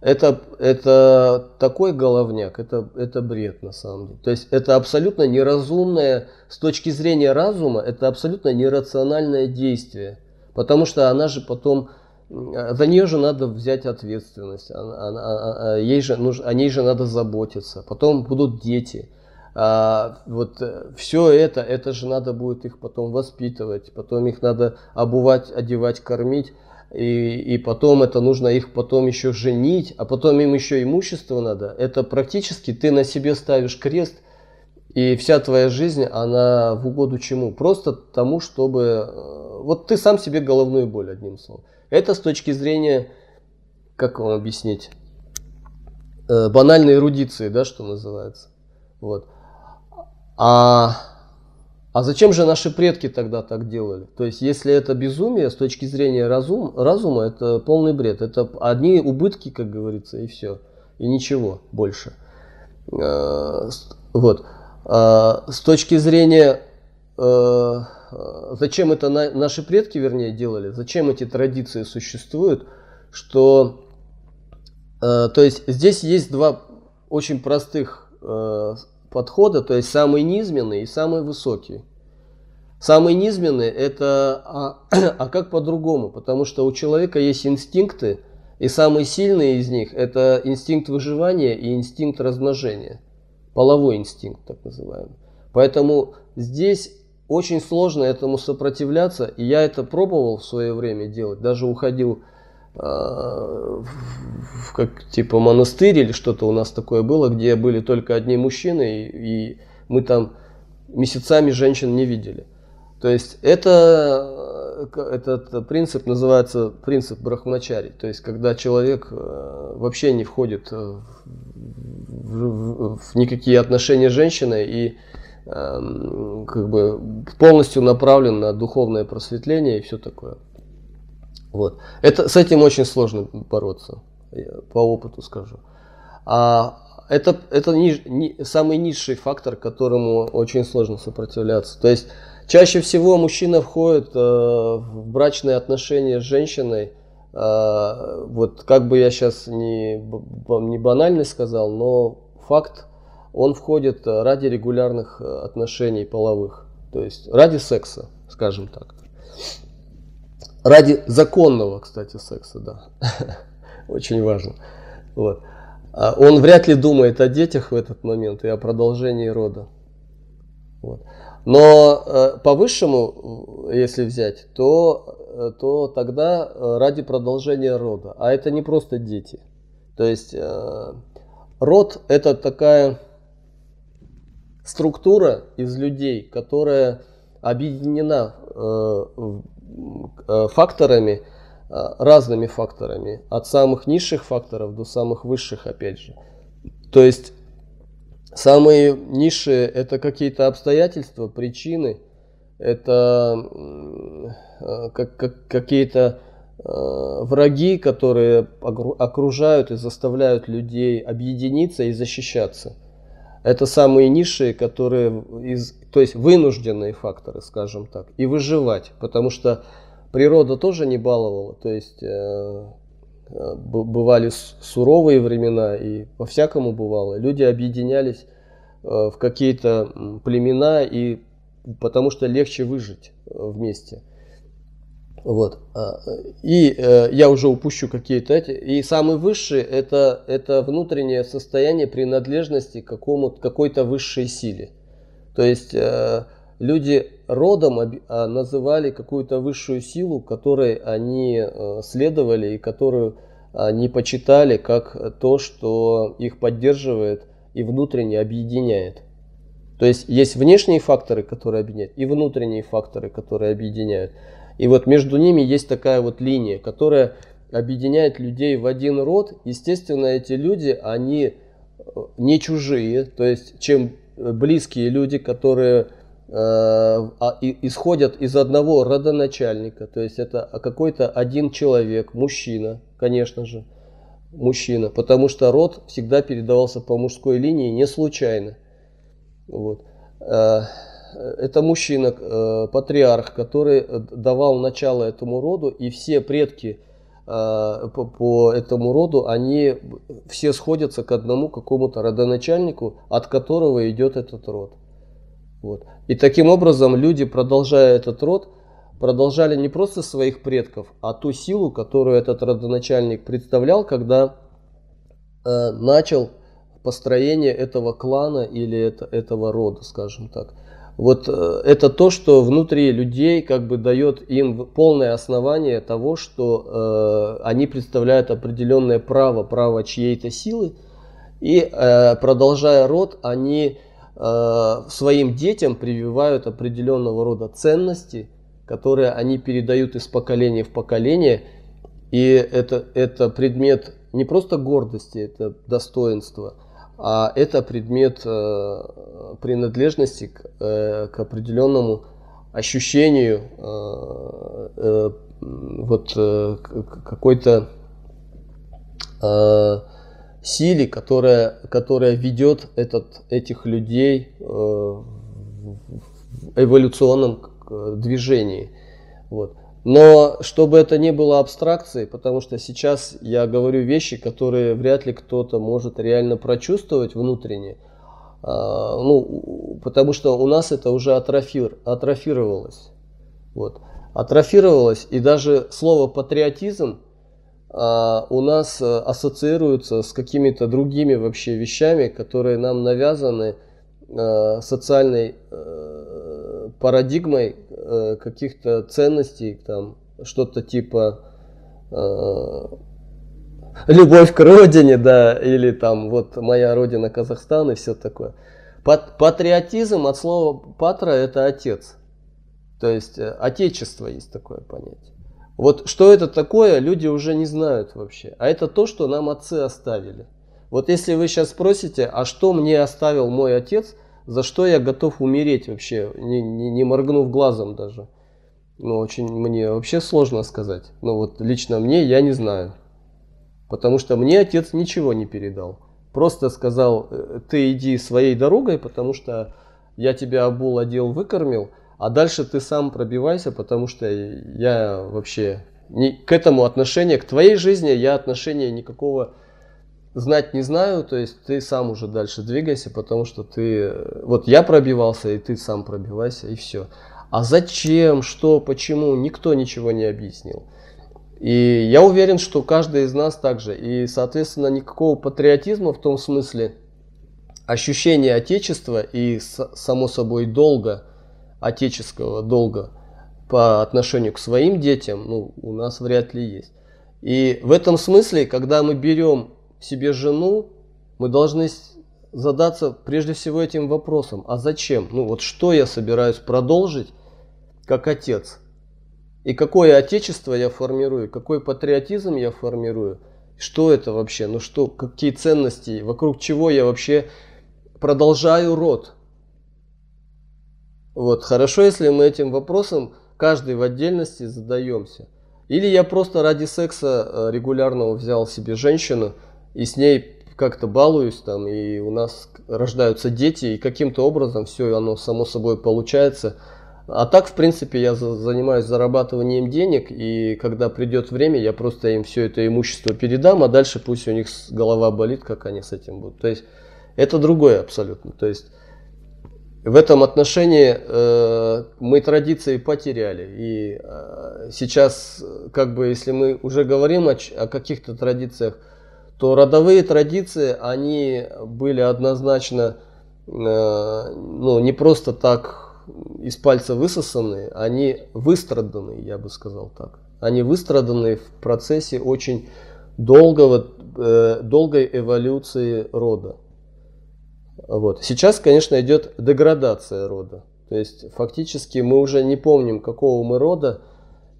это, это такой головняк, это, это бред на самом деле. То есть это абсолютно неразумное, с точки зрения разума, это абсолютно нерациональное действие. Потому что она же потом, за нее же надо взять ответственность, она, она, ей же, о ней же надо заботиться. Потом будут дети. А, вот э, все это, это же надо будет их потом воспитывать, потом их надо обувать, одевать, кормить и, и потом это нужно их потом еще женить, а потом им еще имущество надо. Это практически ты на себе ставишь крест, и вся твоя жизнь, она в угоду чему? Просто тому, чтобы... Э, вот ты сам себе головную боль, одним словом. Это с точки зрения, как вам объяснить, э, банальной эрудиции, да, что называется. Вот. А а зачем же наши предки тогда так делали? То есть, если это безумие с точки зрения разум, разума, это полный бред. Это одни убытки, как говорится, и все. И ничего больше. Э, вот. А с точки зрения, э, зачем это наши предки, вернее, делали, зачем эти традиции существуют, что, э, то есть, здесь есть два очень простых подхода, то есть самый низменный и самый высокий. Самый низменный это, а, а как по-другому? Потому что у человека есть инстинкты, и самый сильный из них это инстинкт выживания и инстинкт размножения. Половой инстинкт, так называемый. Поэтому здесь очень сложно этому сопротивляться, и я это пробовал в свое время делать, даже уходил в как типа монастырь или что-то у нас такое было, где были только одни мужчины, и, и мы там месяцами женщин не видели. То есть это, этот принцип называется принцип брахмачари. То есть когда человек э, вообще не входит в, в, в никакие отношения с женщиной и э, как бы полностью направлен на духовное просветление и все такое. Вот. Это, с этим очень сложно бороться, по опыту скажу. А это, это ниж, ни, самый низший фактор, которому очень сложно сопротивляться. То есть чаще всего мужчина входит э, в брачные отношения с женщиной, э, вот как бы я сейчас не, не банально сказал, но факт, он входит ради регулярных э, отношений половых, то есть ради секса, скажем так. Ради законного, кстати, секса, да. Очень важно. Вот. А он вряд ли думает о детях в этот момент и о продолжении рода. Вот. Но э, по высшему, если взять, то, э, то тогда э, ради продолжения рода. А это не просто дети. То есть э, род это такая структура из людей, которая объединена э, Э, факторами, э, разными факторами, от самых низших факторов до самых высших, опять же. То есть самые низшие это какие-то обстоятельства, причины, это э, как, как, какие-то враги, которые окружают и заставляют людей объединиться и защищаться. Это самые низшие, которые из, то есть вынужденные факторы, скажем так, и выживать, потому что природа тоже не баловала, то есть э, э бывали суровые времена и по-всякому бывало. Люди объединялись э, в какие-то племена и потому что легче выжить э, вместе. Вот. А, и э, я уже упущу какие-то эти. И самый высший это, это внутреннее состояние принадлежности к какому, какой-то высшей силе. То есть э, люди родом а, называли какую-то высшую силу, которой они э, следовали и которую они почитали как то, что их поддерживает и внутренне объединяет. То есть есть внешние факторы, которые объединяют, и внутренние факторы, которые объединяют. И вот между ними есть такая вот линия, которая объединяет людей в один род. Естественно, эти люди, они э, не чужие. То есть, чем близкие люди, которые э, а, исходят из одного родоначальника. То есть, это какой-то один человек, мужчина, конечно же. Мужчина, потому что род всегда передавался по мужской линии не случайно. Вот. Э, это мужчина, э, патриарх, который давал начало этому роду, и все предки э, по, этому роду, они все сходятся к одному какому-то родоначальнику, от которого идет этот род. Вот. И таким образом люди, продолжая этот род, продолжали не просто своих предков, а ту силу, которую этот родоначальник представлял, когда э, начал построение этого клана или это, этого рода, скажем так. Вот э, это то, что внутри людей как бы дает им полное основание того, что э, они представляют определенное право, право чьей-то силы. И э, продолжая род, они э, своим детям прививают определенного рода ценности, которые они передают из поколения в поколение. И это, это предмет не просто гордости, это достоинство – а это предмет э, принадлежности к, э, к определенному ощущению э, вот какой-то силе, которая, которая ведет этот, этих людей в эволюционном движении. Вот. Но чтобы это не было абстракцией, потому что сейчас я говорю вещи, которые вряд ли кто-то может реально прочувствовать внутренне, а, ну, потому что у нас это уже атрофир, атрофировалось. Вот. Атрофировалось, и даже слово патриотизм а, у нас э, ассоциируется с какими-то другими вообще вещами, которые нам навязаны э, социальной э, парадигмой э, каких-то ценностей, там что-то типа э, любовь к родине, да, или там вот моя родина Казахстан и все такое. патриотизм от слова патра это отец. То есть э, отечество есть такое понятие. Вот что это такое, люди уже не знают вообще. А это то, что нам отцы оставили. Вот если вы сейчас спросите, а что мне оставил мой отец, за что я готов умереть вообще, не, не, не моргнув глазом даже. Ну, очень мне вообще сложно сказать. Ну, вот лично мне я не знаю. Потому что мне отец ничего не передал. Просто сказал, «Э, ты иди своей дорогой, потому что я тебя обул, одел, выкормил – а дальше ты сам пробивайся, потому что я вообще не, к этому отношения, к твоей жизни я отношения никакого знать не знаю, то есть ты сам уже дальше двигайся, потому что ты, вот я пробивался, и ты сам пробивайся, и все. А зачем, что, почему, никто ничего не объяснил. И я уверен, что каждый из нас также. И, соответственно, никакого патриотизма в том смысле ощущения Отечества и, само собой, долга – отеческого долга по отношению к своим детям, ну, у нас вряд ли есть. И в этом смысле, когда мы берем себе жену, мы должны задаться прежде всего этим вопросом, а зачем? Ну вот что я собираюсь продолжить как отец? И какое отечество я формирую, какой патриотизм я формирую? Что это вообще? Ну что, какие ценности, вокруг чего я вообще продолжаю род? Вот, хорошо, если мы этим вопросом каждый в отдельности задаемся. Или я просто ради секса э, регулярного взял себе женщину и с ней как-то балуюсь там, и у нас рождаются дети, и каким-то образом все оно само собой получается. А так, в принципе, я занимаюсь зарабатыванием денег, и когда придет время, я просто им все это имущество передам, а дальше пусть у них голова болит, как они с этим будут. То есть это другое абсолютно. То есть в этом отношении э, мы традиции потеряли. И э, сейчас, как бы, если мы уже говорим о, о каких-то традициях, то родовые традиции, они были однозначно э, ну, не просто так из пальца высосаны, они выстраданы, я бы сказал так. Они выстраданы в процессе очень долгого, э, долгой эволюции рода. Вот. Сейчас, конечно, идет деградация рода. То есть фактически мы уже не помним, какого мы рода,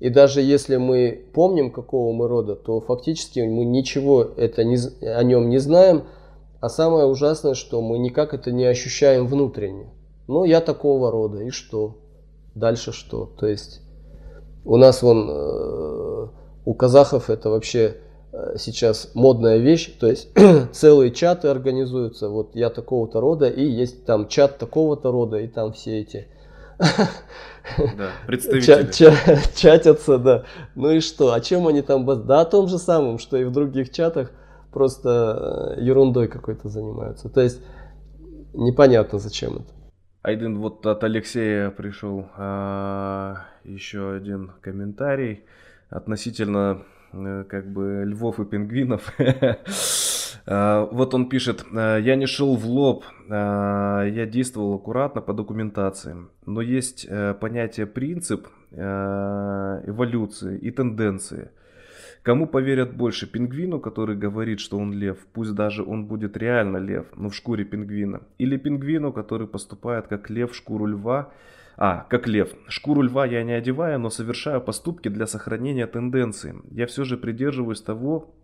и даже если мы помним, какого мы рода, то фактически мы ничего это не, о нем не знаем, а самое ужасное, что мы никак это не ощущаем внутренне. Ну, я такого рода, и что? Дальше что? То есть у нас вон, э, у казахов это вообще Э, сейчас модная вещь, то есть целые чаты организуются, вот я такого-то рода, и есть там чат такого-то рода, и там все эти да, представители. Ча ча чатятся, да. Ну и что? О чем они там? Да о том же самом, что и в других чатах, просто э, ерундой какой-то занимаются. То есть непонятно зачем это. Айден, вот от Алексея пришел а, еще один комментарий относительно Э, как бы львов и пингвинов. А, вот он пишет, «Э, я не шел в лоб, а, я действовал аккуратно по документации, но есть э, понятие принцип эволюции и тенденции. Кому поверят больше, пингвину, который говорит, что он лев, пусть даже он будет реально лев, но в шкуре пингвина, или пингвину, который поступает как лев в шкуру льва, а, как лев. Шкуру льва я не одеваю, но совершаю поступки для сохранения тенденции. Я все же придерживаюсь того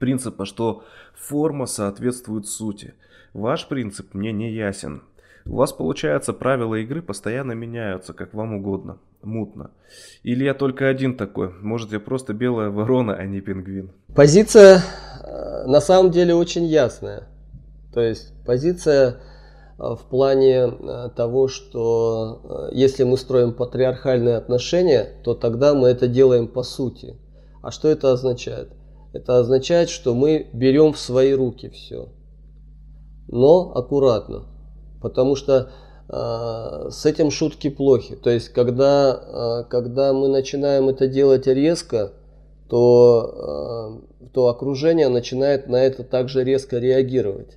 принципа, что форма соответствует сути. Ваш принцип мне не ясен. У вас, получается, правила игры постоянно меняются, как вам угодно. Мутно. Или я только один такой? Может, я просто белая ворона, а не пингвин? Позиция э, на самом деле очень ясная. То есть позиция Э, в плане э, того, что если мы строим патриархальные отношения, то тогда мы это делаем по сути. А что это означает? Это означает, что мы берем в свои руки все. Но аккуратно. Потому что э, с этим шутки плохи. То есть, когда, э, когда мы начинаем это делать резко, то, э, то окружение начинает на это также резко реагировать.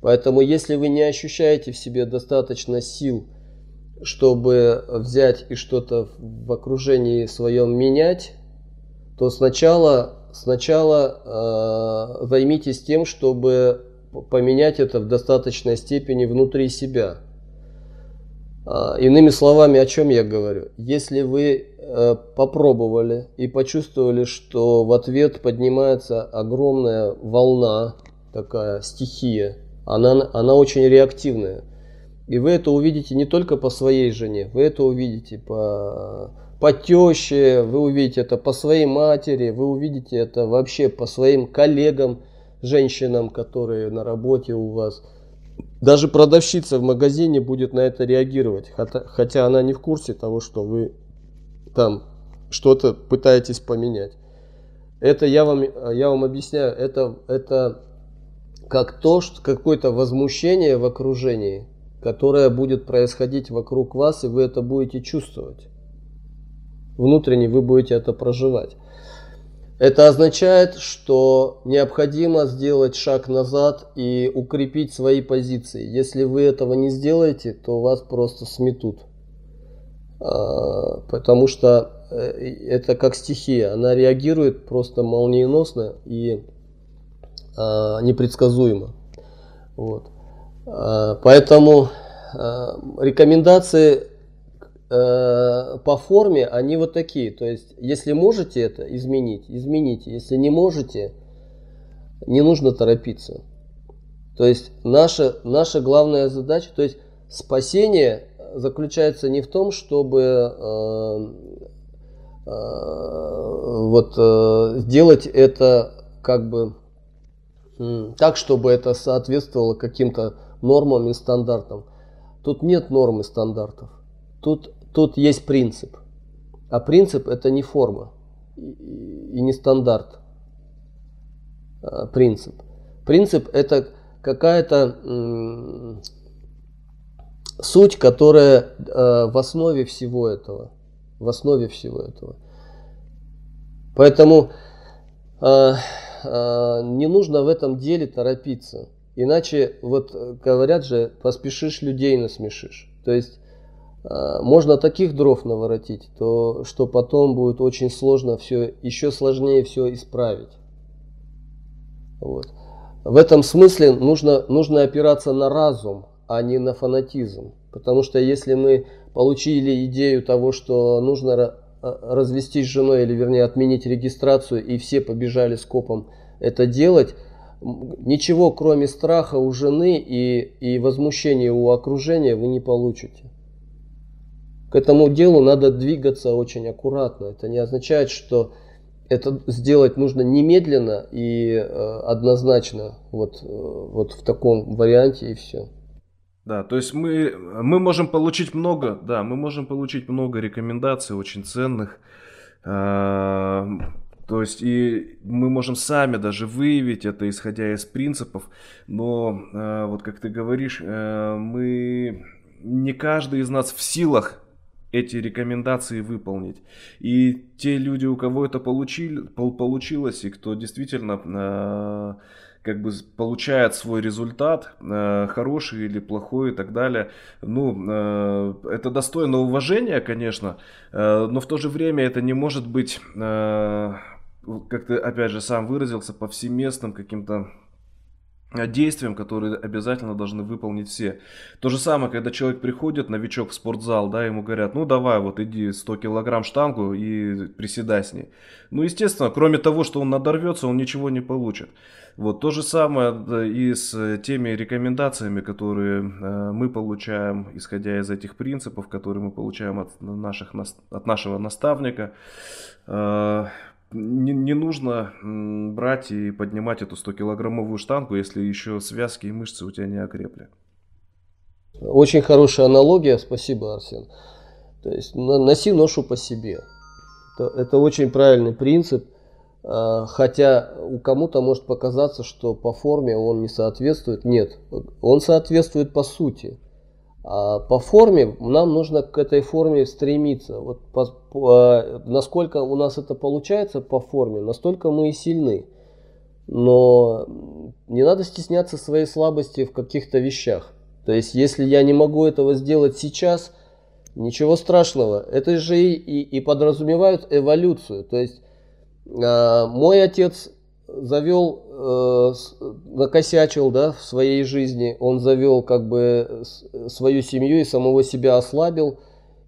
Поэтому если вы не ощущаете в себе достаточно сил, чтобы взять и что-то в окружении своем менять, то сначала, сначала э, займитесь тем, чтобы поменять это в достаточной степени внутри себя. А, иными словами, о чем я говорю? Если вы э, попробовали и почувствовали, что в ответ поднимается огромная волна, такая стихия, она, она очень реактивная. И вы это увидите не только по своей жене, вы это увидите по, по теще, вы увидите это по своей матери, вы увидите это вообще по своим коллегам, женщинам, которые на работе у вас. Даже продавщица в магазине будет на это реагировать, хотя, она не в курсе того, что вы там что-то пытаетесь поменять. Это я вам, я вам объясняю, это, это как то, что какое-то возмущение в окружении, которое будет происходить вокруг вас, и вы это будете чувствовать. Внутренне вы будете это проживать. Это означает, что необходимо сделать шаг назад и укрепить свои позиции. Если вы этого не сделаете, то вас просто сметут. А, потому что э, это как стихия, она реагирует просто молниеносно и а, непредсказуемо. Вот. А, поэтому рекомендации по форме они вот такие. То есть, если можете это изменить, измените. Если не можете, не нужно торопиться. То есть, наша, наша главная задача, то есть, спасение заключается не в том, чтобы э, э, вот э, сделать это как бы э, так, чтобы это соответствовало каким-то нормам и стандартам. Тут нет норм и стандартов. Тут Тут есть принцип. А принцип это не форма и не стандарт. А принцип. Принцип это какая-то суть, которая э, в основе всего этого. В основе всего этого. Поэтому э, э, не нужно в этом деле торопиться. Иначе, вот говорят же, поспешишь людей насмешишь. То есть Э, можно таких дров наворотить, то что потом будет очень сложно все, еще сложнее все исправить. Вот. В этом смысле нужно, нужно опираться на разум, а не на фанатизм. Потому что если мы получили идею того, что нужно э, развестись с женой, или вернее отменить регистрацию, и все побежали скопом это делать, ничего кроме страха у жены и, и возмущения у окружения вы не получите. К этому делу надо двигаться очень аккуратно. Это не означает, что это сделать нужно немедленно и э, однозначно, вот, э, вот в таком варианте и все. Да, то есть мы, мы можем получить много, да, мы можем получить много рекомендаций очень ценных. Э, то есть и мы можем сами даже выявить это, исходя из принципов, но э, вот как ты говоришь, э, мы не каждый из нас в силах эти рекомендации выполнить. И те люди, у кого это получили, получилось, и кто действительно э, как бы получает свой результат, э, хороший или плохой и так далее, ну, э, это достойно уважения, конечно, но в то же время это не может быть, как ты опять же сам выразился, повсеместным каким-то действиям, которые обязательно должны выполнить все. То же самое, когда человек приходит, новичок в спортзал, да, ему говорят, ну давай, вот иди 100 килограмм штангу и приседай с ней. Ну, естественно, кроме того, что он надорвется, он ничего не получит. Вот то же самое и с теми рекомендациями, которые э, мы получаем, исходя из этих принципов, которые мы получаем от, наших, от нашего наставника. Не, не нужно брать и поднимать эту 100-килограммовую штангу, если еще связки и мышцы у тебя не окрепли. Очень хорошая аналогия, спасибо, Арсен. То есть носи ношу по себе. Это, это очень правильный принцип. А, хотя у кому-то может показаться, что по форме он не соответствует. Нет, он соответствует по сути. А по форме нам нужно к этой форме стремиться. Вот по, по, насколько у нас это получается по форме, настолько мы и сильны. Но не надо стесняться своей слабости в каких-то вещах. То есть, если я не могу этого сделать сейчас, ничего страшного. Это же и, и, и подразумевает эволюцию. То есть, э, мой отец завел, э, накосячил да, в своей жизни, он завел как бы свою семью и самого себя ослабил,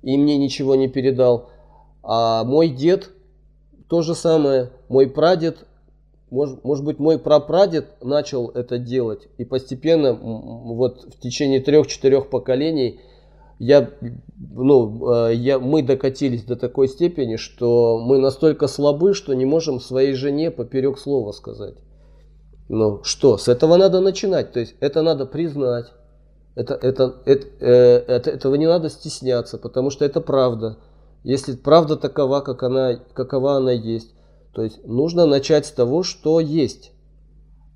и мне ничего не передал. А мой дед то же самое, мой прадед, может, может быть мой прапрадед начал это делать, и постепенно вот в течение трех-четырех поколений я, ну, э, я, мы докатились до такой степени, что мы настолько слабы, что не можем своей жене поперек слова сказать. Ну что, с этого надо начинать, то есть это надо признать, это, это, это, э, это, этого не надо стесняться, потому что это правда. Если правда такова, как она, какова она есть, то есть нужно начать с того, что есть,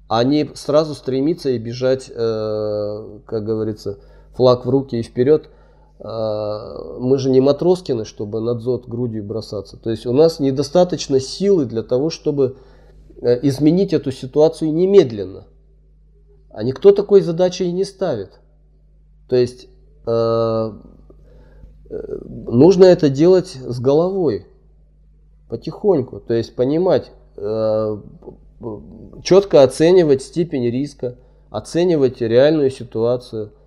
а не сразу стремиться и бежать, э, как говорится, флаг в руки и вперед. Э, мы же не Матроскины, чтобы над зод грудью бросаться. То есть у нас недостаточно силы для того, чтобы э, изменить эту ситуацию немедленно. А никто такой задачи и не ставит. То есть э, нужно это делать с головой, потихоньку. То есть понимать, четко оценивать степень риска, оценивать реальную ситуацию –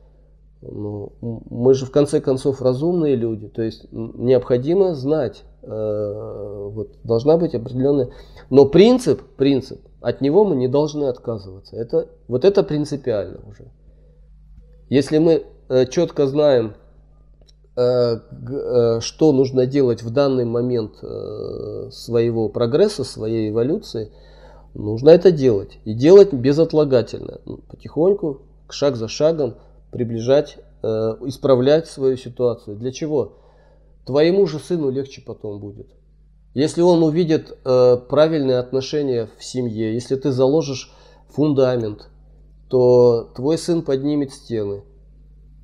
ну, мы же в конце концов разумные люди, то есть необходимо знать, э, вот, должна быть определенная, но принцип, принцип, от него мы не должны отказываться. Это, вот это принципиально уже. Если мы э, четко знаем, э, э, что нужно делать в данный момент э, своего прогресса, своей эволюции, нужно это делать. И делать безотлагательно, потихоньку, шаг за шагом, приближать, э, исправлять свою ситуацию. Для чего? Твоему же сыну легче потом будет. Если он увидит э, правильные отношения в семье, если ты заложишь фундамент, то твой сын поднимет стены,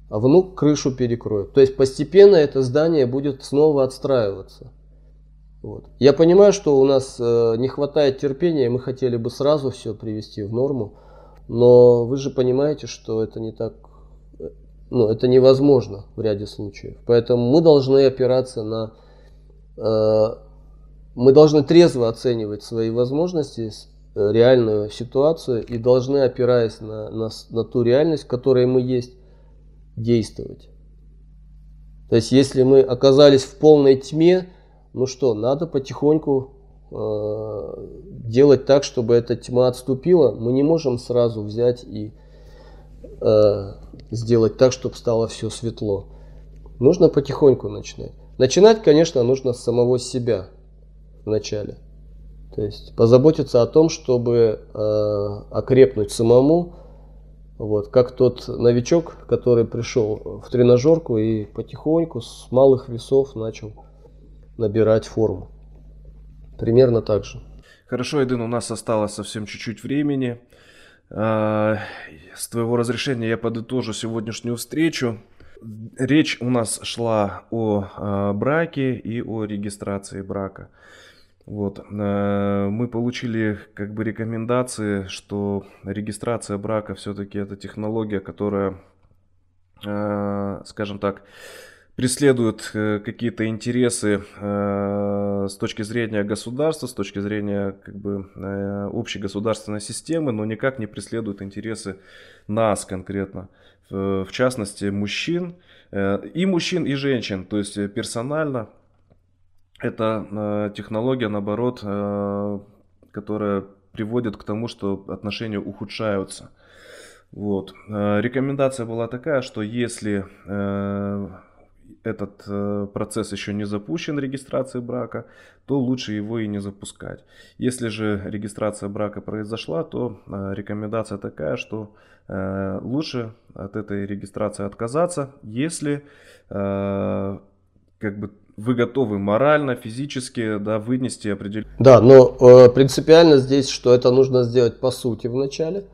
а внук крышу перекроет. То есть постепенно это здание будет снова отстраиваться. Вот. Я понимаю, что у нас э, не хватает терпения, мы хотели бы сразу все привести в норму, но вы же понимаете, что это не так ну, это невозможно в ряде случаев. Поэтому мы должны опираться на... Э, мы должны трезво оценивать свои возможности, э, реальную ситуацию и должны, опираясь на, на, на ту реальность, в которой мы есть, действовать. То есть, если мы оказались в полной тьме, ну что, надо потихоньку э, делать так, чтобы эта тьма отступила. Мы не можем сразу взять и э, сделать так, чтобы стало все светло. Нужно потихоньку начинать. Начинать, конечно, нужно с самого себя вначале. То есть позаботиться о том, чтобы э, окрепнуть самому, вот, как тот новичок, который пришел в тренажерку и потихоньку с малых весов начал набирать форму. Примерно так же. Хорошо, Эдин, у нас осталось совсем чуть-чуть времени. А, с твоего разрешения я подытожу сегодняшнюю встречу. Речь у нас шла о а, браке и о регистрации брака. Вот. А, мы получили как бы рекомендации, что регистрация брака все-таки это технология, которая, скажем так, преследуют э, какие-то интересы э, с точки зрения государства, с точки зрения как бы э, общей государственной системы, но никак не преследуют интересы нас конкретно, в частности мужчин, и мужчин, и женщин, то есть персонально. Это технология, наоборот, которая приводит к тому, что отношения ухудшаются. Вот. Рекомендация была такая, что если этот э, процесс еще не запущен, регистрации брака, то лучше его и не запускать. Если же регистрация брака произошла, то э, рекомендация такая, что э, лучше от этой регистрации отказаться, если как бы вы готовы морально, физически, да, вынести определенные... Да, но принципиально здесь, что это нужно сделать по сути вначале,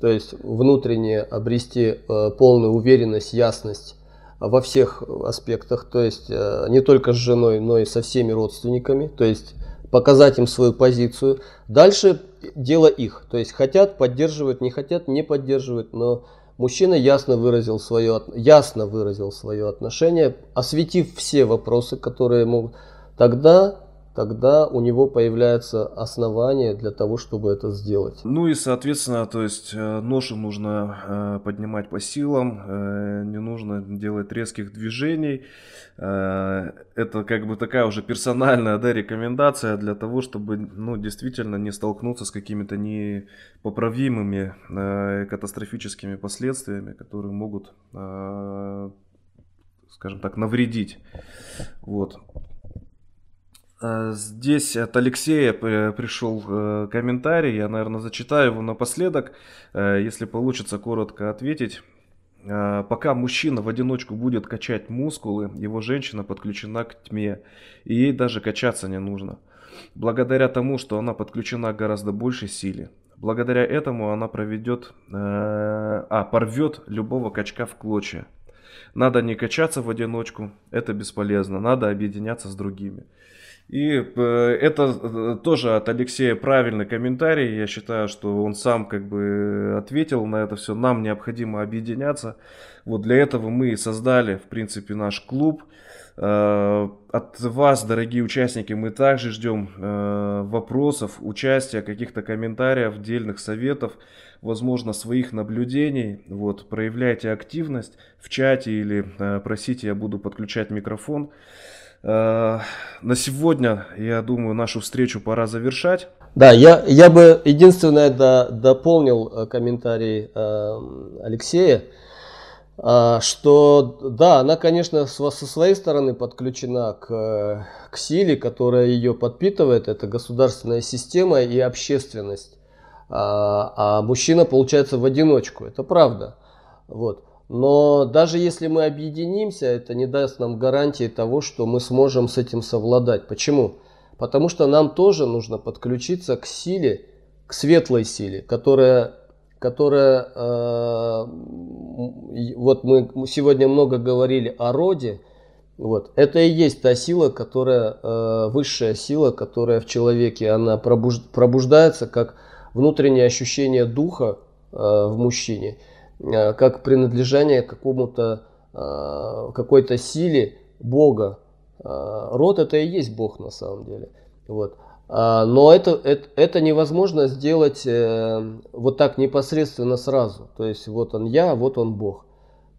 то есть внутренне обрести полную уверенность, ясность во всех аспектах, то есть э, не только с женой, но и со всеми родственниками, то есть показать им свою позицию. Дальше дело их, то есть хотят поддерживать, не хотят не поддерживать, но мужчина ясно выразил свое, ясно выразил свое отношение, осветив все вопросы, которые могут. Тогда, тогда у него появляется основание для того, чтобы это сделать. Ну и, соответственно, то есть э, ношу нужно э, поднимать по силам, э, не нужно делать резких движений. Это как бы такая уже персональная да, рекомендация для того, чтобы ну, действительно не столкнуться с какими-то непоправимыми катастрофическими последствиями, которые могут, скажем так, навредить. Вот. Э, здесь от Алексея пришел э, комментарий, я, наверное, зачитаю его напоследок, э, если получится коротко ответить. Пока мужчина в одиночку будет качать мускулы, его женщина подключена к тьме, и ей даже качаться не нужно. Благодаря тому, что она подключена к гораздо большей силе. Благодаря этому она проведет, а, порвет любого качка в клочья. Надо не качаться в одиночку, это бесполезно, надо объединяться с другими. И э, это э, тоже от Алексея правильный комментарий. Я считаю, что он сам как бы ответил на это все. Нам необходимо объединяться. Вот для этого мы и создали, в принципе, наш клуб. Э, от вас, дорогие участники, мы также ждем вопросов, участия, каких-то комментариев, дельных советов, возможно, своих наблюдений. Вот, проявляйте активность в чате или просите, я буду подключать микрофон. Э, на сегодня, я думаю, нашу встречу пора завершать. Да, я, я бы единственное до, дополнил э, комментарий э, Алексея, э, что да, она, конечно, со своей стороны подключена к, к силе, которая ее подпитывает, это государственная система и общественность. А, а мужчина получается в одиночку, это правда. Вот. Но даже если мы объединимся, это не даст нам гарантии того, что мы сможем с этим совладать. Почему? Потому что нам тоже нужно подключиться к силе, к светлой силе, которая, которая э, вот мы сегодня много говорили о роде, вот. Это и есть та сила, которая, э, высшая сила, которая в человеке, она пробуждается как внутреннее ощущение духа э, в мужчине. Э, как принадлежание какому-то э, какой-то силе Бога. Э, род это и есть Бог на самом деле. Вот. А, но это, это, это невозможно сделать вот так непосредственно сразу. То есть вот он я, вот он Бог.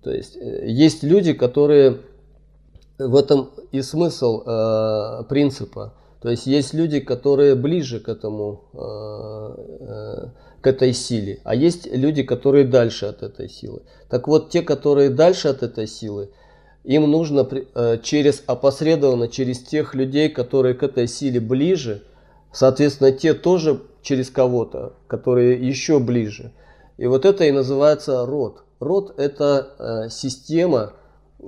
То есть есть люди, которые в этом и смысл принципа. То есть есть люди, которые ближе к этому э, к этой силе, а есть люди, которые дальше от этой силы. Так вот, те, которые дальше от этой силы, им нужно э, через опосредованно, через тех людей, которые к этой силе ближе, соответственно, те тоже через кого-то, которые еще ближе. И вот это и называется род. Род это э, система, э,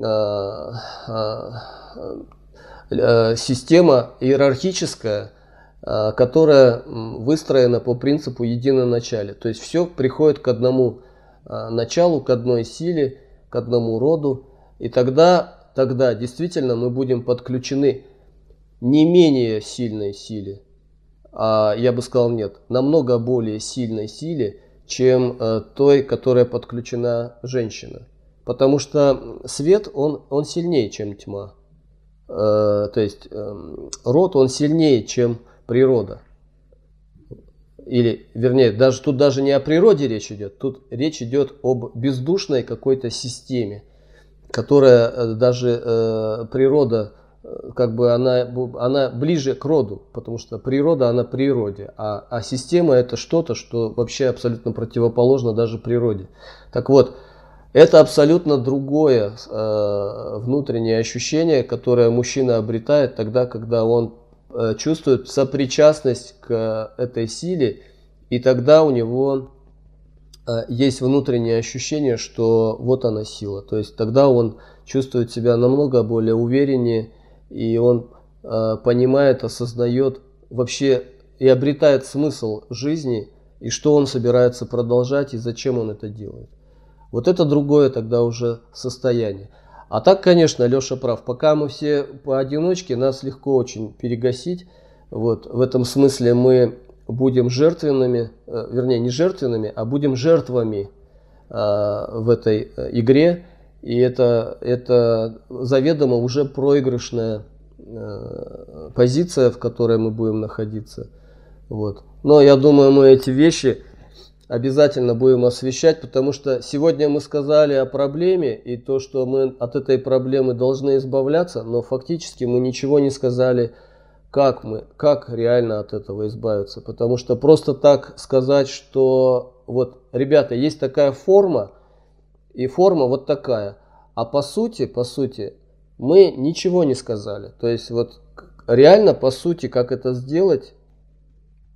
система иерархическая, а, которая выстроена по принципу единоначалия. То есть все приходит к одному а, началу, к одной силе, к одному роду. И тогда, тогда действительно мы будем подключены не менее сильной силе, а я бы сказал нет, намного более сильной силе, чем э, той, которая подключена женщина. Потому что свет, он, он сильнее, чем тьма. Э, то есть э, род, он сильнее, чем природа. Или, вернее, даже тут даже не о природе речь идет, тут речь идет об бездушной какой-то системе, которая э, даже э, природа, э, как бы она, она ближе к роду, потому что природа, она природе, а, а система это что-то, что вообще абсолютно противоположно даже природе. Так вот, это абсолютно другое э, внутреннее ощущение, которое мужчина обретает тогда, когда он Э, чувствует сопричастность к этой силе, и тогда у него э, есть внутреннее ощущение, что вот она сила. То есть тогда он чувствует себя намного более увереннее, и он э, понимает, осознает вообще и обретает смысл жизни, и что он собирается продолжать, и зачем он это делает. Вот это другое тогда уже состояние. А так, конечно, Леша прав. Пока мы все поодиночке, нас легко очень перегасить. Вот, в этом смысле мы будем жертвенными, э, вернее, не жертвенными, а будем жертвами э, в этой э, игре. И это, это заведомо уже проигрышная позиция, в которой мы будем находиться. Вот. Но я думаю, мы эти вещи обязательно будем освещать, потому что сегодня мы сказали о проблеме и то, что мы от этой проблемы должны избавляться, но фактически мы ничего не сказали, как мы, как реально от этого избавиться. Потому что просто так сказать, что вот, ребята, есть такая форма, и форма вот такая. А по сути, по сути, мы ничего не сказали. То есть вот реально, по сути, как это сделать,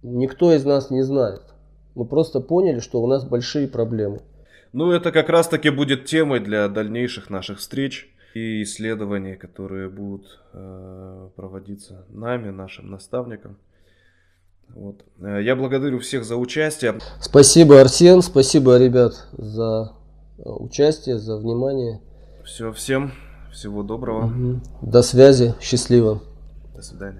никто из нас не знает. Мы просто поняли, что у нас большие проблемы. Ну, это как раз-таки будет темой для дальнейших наших встреч и исследований, которые будут э, проводиться нами, нашим наставником. Вот. Э, я благодарю всех за участие. Спасибо, Арсен, спасибо, ребят, за э, участие, за внимание. Все, всем всего доброго. Угу. До связи, счастливо. До свидания.